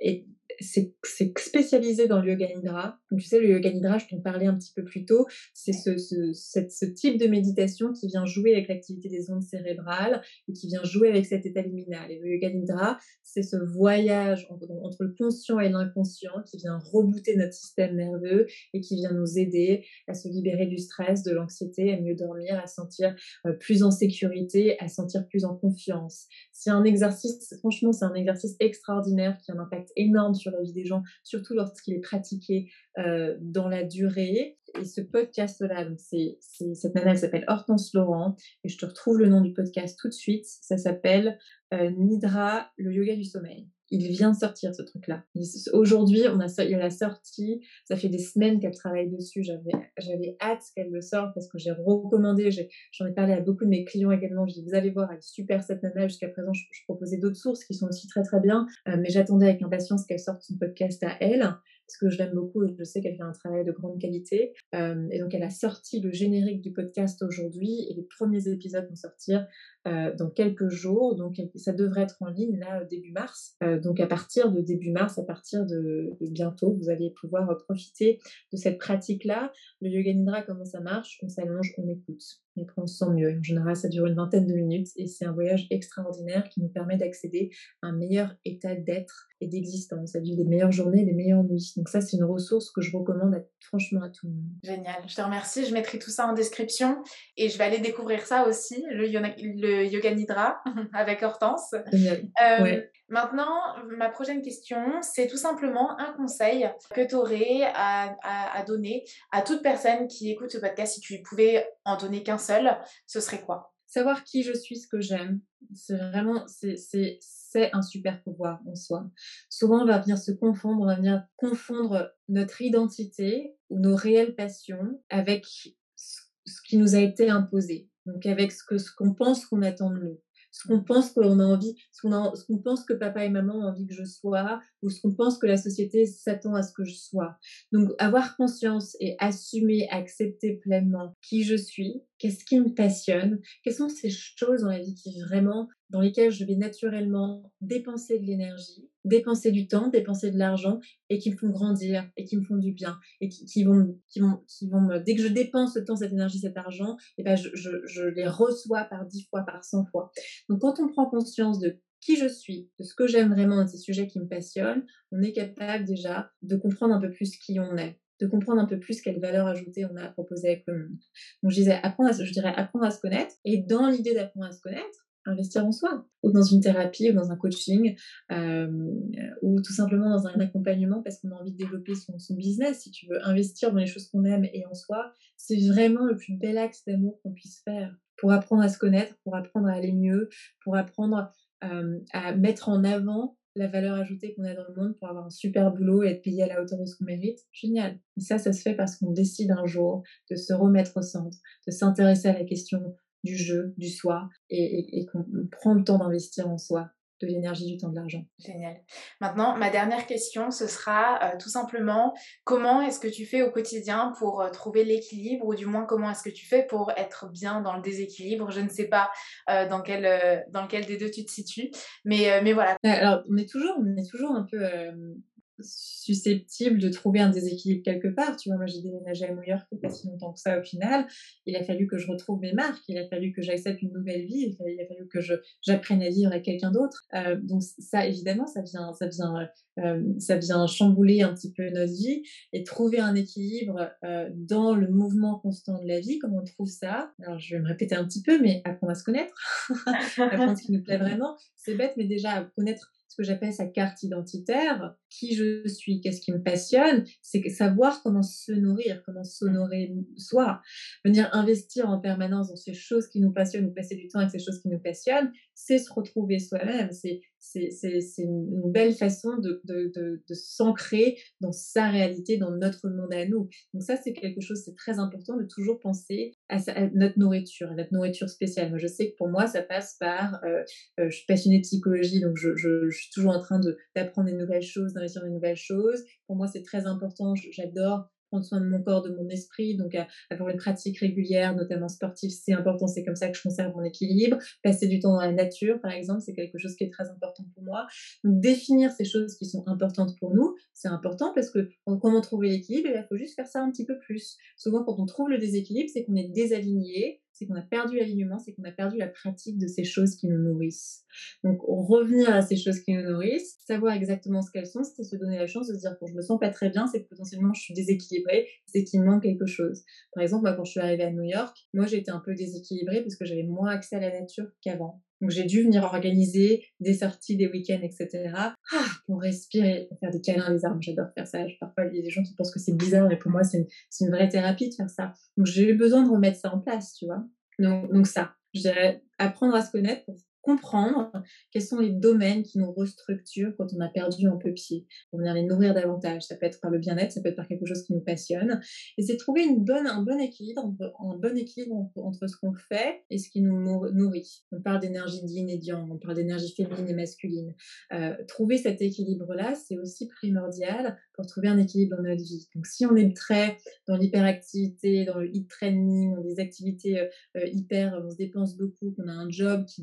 est, c'est spécialisé dans le yoga nidra. tu sais, le yoga nidra, je t'en parlais un petit peu plus tôt, c'est ce, type de méditation qui vient jouer avec l'activité des ondes cérébrales et qui vient jouer avec cet état liminal. Et le yoga nidra, c'est ce voyage entre, entre le conscient et l'inconscient qui vient rebooter notre système nerveux et qui vient nous aider à se libérer du stress, de l'anxiété, à mieux dormir, à sentir euh, plus en sécurité, à sentir plus en confiance. C'est un exercice, franchement, c'est un exercice extraordinaire qui a un impact énorme sur la vie des gens, surtout lorsqu'il est pratiqué euh, dans la durée. Et ce podcast-là, cette nana, elle s'appelle Hortense Laurent, et je te retrouve le nom du podcast tout de suite. Ça s'appelle euh, Nidra, le yoga du sommeil il vient de sortir ce truc-là. Aujourd'hui, on a, il a sorti, ça fait des semaines qu'elle travaille dessus, j'avais, hâte qu'elle le sorte parce que j'ai recommandé, j'en ai, parlé à beaucoup de mes clients également, je dis vous allez voir, elle est super cette nana, jusqu'à présent je, proposais d'autres sources qui sont aussi très très bien, euh, mais j'attendais avec impatience qu'elle sorte son podcast à elle, parce que je l'aime beaucoup et je sais qu'elle fait un travail de grande qualité. Euh, et donc elle a sorti le générique du podcast aujourd'hui et les premiers épisodes vont sortir euh, dans quelques jours, donc ça devrait être en ligne là début mars. Euh, donc à partir de début mars, à partir de, bientôt, vous allez pouvoir profiter de cette pratique-là. Le yoga nidra, comment ça marche? On s'allonge, on écoute. Et après on se sent mieux. En général, ça dure une vingtaine de minutes et c'est un voyage extraordinaire qui nous permet d'accéder à un meilleur état d'être et d'existence, à vivre des meilleures journées, des meilleures nuits. Donc ça, c'est une ressource que je recommande franchement à tout le monde. Génial, je te remercie. Je mettrai tout ça en description et je vais aller découvrir ça aussi, le, le Yoga Nidra avec Hortense. Euh, maintenant, ma prochaine question, c'est tout simplement un conseil que tu aurais à, à, donner à toute personne qui écoute ce podcast. Si tu pouvais en donner qu'un ce serait quoi? Savoir qui je suis, ce que j'aime, c'est vraiment, c'est un super pouvoir en soi. Souvent, on va venir se confondre, on va venir confondre notre identité ou nos réelles passions avec ce qui nous a été imposé. Donc avec ce que ce qu'on pense qu'on attend de nous, ce qu'on pense qu'on a envie, ce qu'on pense que papa et maman ont envie que je sois, ou ce qu'on pense que la société s'attend à ce que je sois. Donc avoir conscience et assumer, accepter pleinement qui je suis, qu'est-ce qui me passionne, quelles sont ces choses dans la vie qui vraiment dans lesquelles je vais naturellement dépenser de l'énergie, dépenser du temps, dépenser de l'argent et qui me font grandir et qui me font du bien et qui, vont, qui, vont, qui vont me... Dès que je dépense ce temps, cette énergie, cet argent, et eh ben je, je, je les reçois par dix fois, par cent fois. Donc quand on prend conscience de qui je suis, de ce que j'aime vraiment, de ces sujets qui me passionnent, on est capable déjà de comprendre un peu plus qui on est de comprendre un peu plus quelle valeur ajoutée on a à proposer avec le monde. Donc je disais, apprendre je dirais apprendre à se connaître. Et dans l'idée d'apprendre à se connaître, investir en soi, ou dans une thérapie, ou dans un coaching, euh, ou tout simplement dans un accompagnement parce qu'on a envie de développer son, son, business. Si tu veux investir dans les choses qu'on aime et en soi, c'est vraiment le plus bel axe d'amour qu'on puisse faire pour apprendre à se connaître, pour apprendre à aller mieux, pour apprendre euh, à mettre en avant la valeur ajoutée qu'on a dans le monde pour avoir un super boulot et être payé à la hauteur de ce qu'on mérite. Génial. Et ça, ça se fait parce qu'on décide un jour de se remettre au centre, de s'intéresser à la question du jeu, du soi, et, qu'on prend le temps d'investir en soi, de l'énergie, du temps, de l'argent. Génial. Maintenant, ma dernière question, ce sera euh, tout simplement comment est-ce que tu fais au quotidien pour euh, trouver l'équilibre ou du moins comment est-ce que tu fais pour être bien dans le déséquilibre? Je ne sais pas euh, dans, quel, dans lequel des deux tu te situes, mais, mais voilà. Alors, on est toujours, on est toujours un peu susceptible de trouver un déséquilibre quelque part. Tu vois, moi j'ai déménagé à New York pas si longtemps que ça au final. Il a fallu que je retrouve mes marques, il a fallu que j'accepte une nouvelle vie, il a fallu que j'apprenne à vivre avec quelqu'un d'autre. Euh, donc ça, évidemment, ça vient, ça vient, euh, ça vient chambouler un petit peu notre vie et trouver un équilibre euh, dans le mouvement constant de la vie. Comment on trouve ça Alors je vais me répéter un petit peu, mais apprendre à se connaître, apprendre ce qui nous plaît vraiment. C'est bête, mais déjà connaître que j'appelle sa carte identitaire, qui je suis, qu'est-ce qui me passionne, c'est savoir comment se nourrir, comment s'honorer soi, venir investir en permanence dans ces choses qui nous passionnent, ou passer du temps avec ces choses qui nous passionnent, c'est se retrouver soi-même, c'est c'est une belle façon de, de, de, s'ancrer dans sa réalité, dans notre monde à nous. Donc ça, c'est quelque chose, c'est très important de toujours penser à, notre nourriture, à notre nourriture spéciale. Moi, je sais que pour moi, ça passe par, euh, euh, je suis passionnée de psychologie, donc je, je, je suis toujours en train d'apprendre des nouvelles choses, d'investir dans des nouvelles choses. Pour moi, c'est très important, j'adore prendre soin de mon corps, de mon esprit, donc avoir une pratique régulière, notamment sportive, c'est important, c'est comme ça que je conserve mon équilibre. Passer du temps dans la nature, par exemple, c'est quelque chose qui est très important pour moi. Définir ces choses qui sont importantes pour nous, c'est important parce que comment trouver l'équilibre, il faut juste faire ça un petit peu plus. Souvent, quand on trouve le déséquilibre, c'est qu'on est désaligné, c'est qu'on a perdu l'alignement, c'est qu'on a perdu la pratique de ces choses qui nous nourrissent. Donc, revenir à ces choses qui nous nourrissent, savoir exactement ce qu'elles sont, c'est se donner la chance de se dire, quand je me sens pas très bien, c'est que potentiellement je suis déséquilibrée, c'est qu'il manque quelque chose. Par exemple, moi, quand je suis arrivée à New York, moi, été un peu déséquilibrée parce que j'avais moins accès à la nature qu'avant. Donc j'ai dû venir organiser des sorties, des week-ends, etc. Ah, pour respirer, pour faire des câlins les arbres. J'adore faire ça. Parfois, il y a des gens qui pensent que c'est bizarre, mais pour moi, c'est une, une, vraie thérapie de faire ça. Donc j'ai eu besoin de remettre ça en place, tu vois. Donc, donc ça, je dirais apprendre à se connaître pour comprendre quels sont les domaines qui nous restructurent quand on a perdu un peu pied, pour venir les nourrir davantage. Ça peut être par le bien-être, ça peut être par quelque chose qui nous passionne. Et c'est trouver une bonne, un bon équilibre, un bon équilibre entre, ce qu'on fait et ce qui nous nourrit. On parle d'énergie yin et yang, on parle d'énergie féminine et masculine. Euh, trouver cet équilibre-là, c'est aussi primordial pour trouver un équilibre dans notre vie. Donc si on est très dans l'hyperactivité, dans le hit training, dans des activités euh, euh, hyper, on se dépense beaucoup, qu'on a un job qui,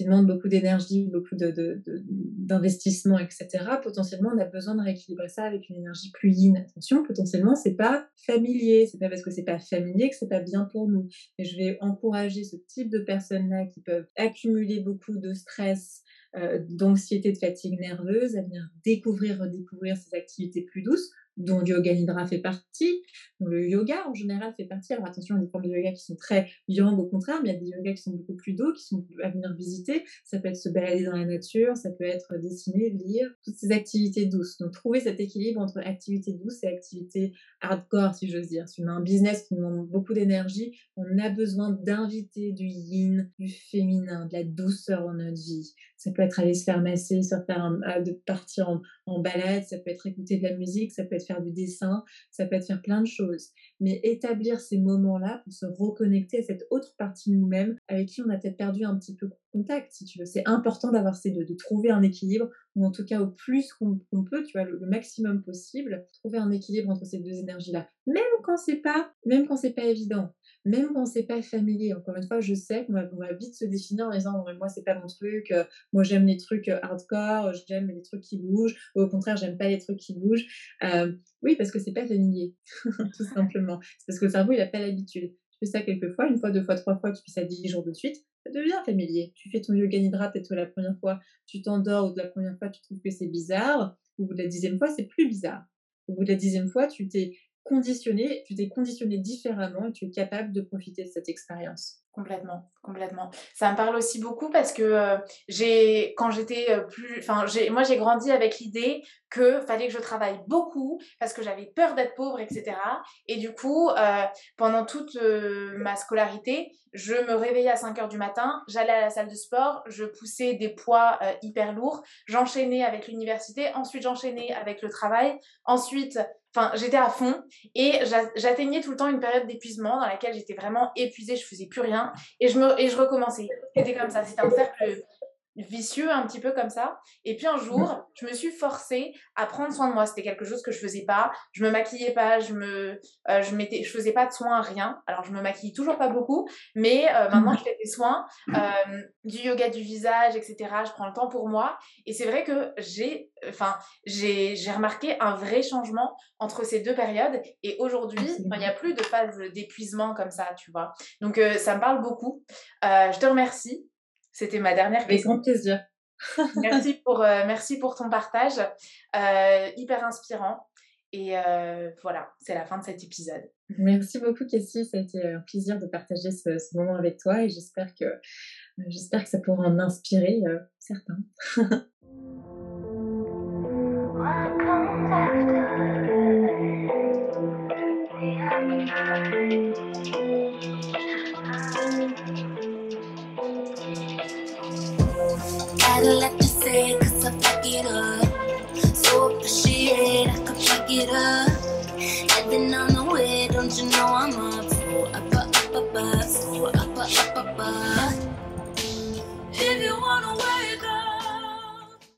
demande beaucoup d'énergie, beaucoup d'investissement, etc., potentiellement, on a besoin de rééquilibrer ça avec une énergie plus yin. Attention, potentiellement, c'est pas familier. C'est pas parce que c'est pas familier que c'est pas bien pour nous. Et je vais encourager ce type de personnes-là qui peuvent accumuler beaucoup de stress, euh, d'anxiété, de fatigue nerveuse, à venir découvrir, redécouvrir ces activités plus douces dont yoga nidra fait partie, dont le yoga en général fait partie. Alors attention, il y a des formes de yoga qui sont très yang au contraire, mais il y a des yogas qui sont beaucoup plus doux, qui sont à venir visiter. Ça peut être se balader dans la nature, ça peut être dessiner, lire, toutes ces activités douces. Donc trouver cet équilibre entre activités douces et activités hardcore, si j'ose dire. Si on a un business qui demande beaucoup d'énergie, on a besoin d'inviter du yin, du féminin, de la douceur dans notre vie. Ça peut être aller se faire masser, se faire de partir en, balade, ça peut être écouter de la musique, ça peut être faire du dessin, ça peut être faire plein de choses. Mais établir ces moments-là pour se reconnecter à cette autre partie de nous-mêmes avec qui on a peut-être perdu un petit peu contact, si tu veux. C'est important d'avoir ces deux, de trouver un équilibre, ou en tout cas au plus qu'on peut, tu vois, le, maximum possible, trouver un équilibre entre ces deux énergies-là. Même quand c'est pas, même quand c'est pas évident même quand c'est pas familier. Encore une fois, je sais qu'on va, vite se définir en disant moi c'est pas mon truc, euh, moi j'aime les trucs euh, hardcore, j'aime les trucs qui bougent, ou au contraire j'aime pas les trucs qui bougent. Euh, oui, parce que c'est pas familier, tout simplement. C'est parce que le cerveau il a pas l'habitude. Tu fais ça quelques fois, une fois, deux fois, trois fois, tu fais ça dix jours de suite, ça devient familier. Tu fais ton yoga nidra peut-être la première fois, tu t'endors ou de la première fois tu trouves que c'est bizarre, ou de la dixième fois c'est plus bizarre. Au bout de la dixième fois, tu t'es conditionné, tu t'es conditionné différemment et tu es capable de profiter de cette expérience. Complètement, complètement. Ça me parle aussi beaucoup parce que euh, j'ai, quand j'étais euh, plus, enfin, moi j'ai grandi avec l'idée que fallait que je travaille beaucoup parce que j'avais peur d'être pauvre, etc. Et du coup, euh, pendant toute ma scolarité, je me réveillais à 5 heures du matin, j'allais à la salle de sport, je poussais des poids hyper lourds, j'enchaînais avec l'université, ensuite j'enchaînais avec le travail, ensuite Enfin, j'étais à fond et j'atteignais tout le temps une période d'épuisement dans laquelle j'étais vraiment épuisée, je faisais plus rien et je, me, et je recommençais. C'était comme ça, c'était un cercle vicieux un petit peu comme ça. Et puis un jour, je me suis forcée à prendre soin de moi. C'était quelque chose que je faisais pas. Je me maquillais pas, je me, euh, je mettais, je faisais pas de soins, rien. Alors je me maquille toujours pas beaucoup, mais euh, maintenant je fais des soins, euh, du yoga du visage, etc. Je prends le temps pour moi. Et c'est vrai que j'ai, enfin, j'ai, j'ai remarqué un vrai changement entre ces deux périodes. Et aujourd'hui, il n'y a plus de phase d'épuisement comme ça, tu vois. Donc ça me parle beaucoup. je te remercie. C'était ma dernière question. Avec grand plaisir. merci, pour, euh, merci pour ton partage. Euh, hyper inspirant. Et euh, voilà, c'est la fin de cet épisode. Merci beaucoup, Cassie. Ça a été un plaisir de partager ce, moment avec toi et j'espère que, j'espère que ça pourra en inspirer certains. gotta let you say cause I fuck it up. So appreciate I could pick it up. Heaven on the way, don't you know I'm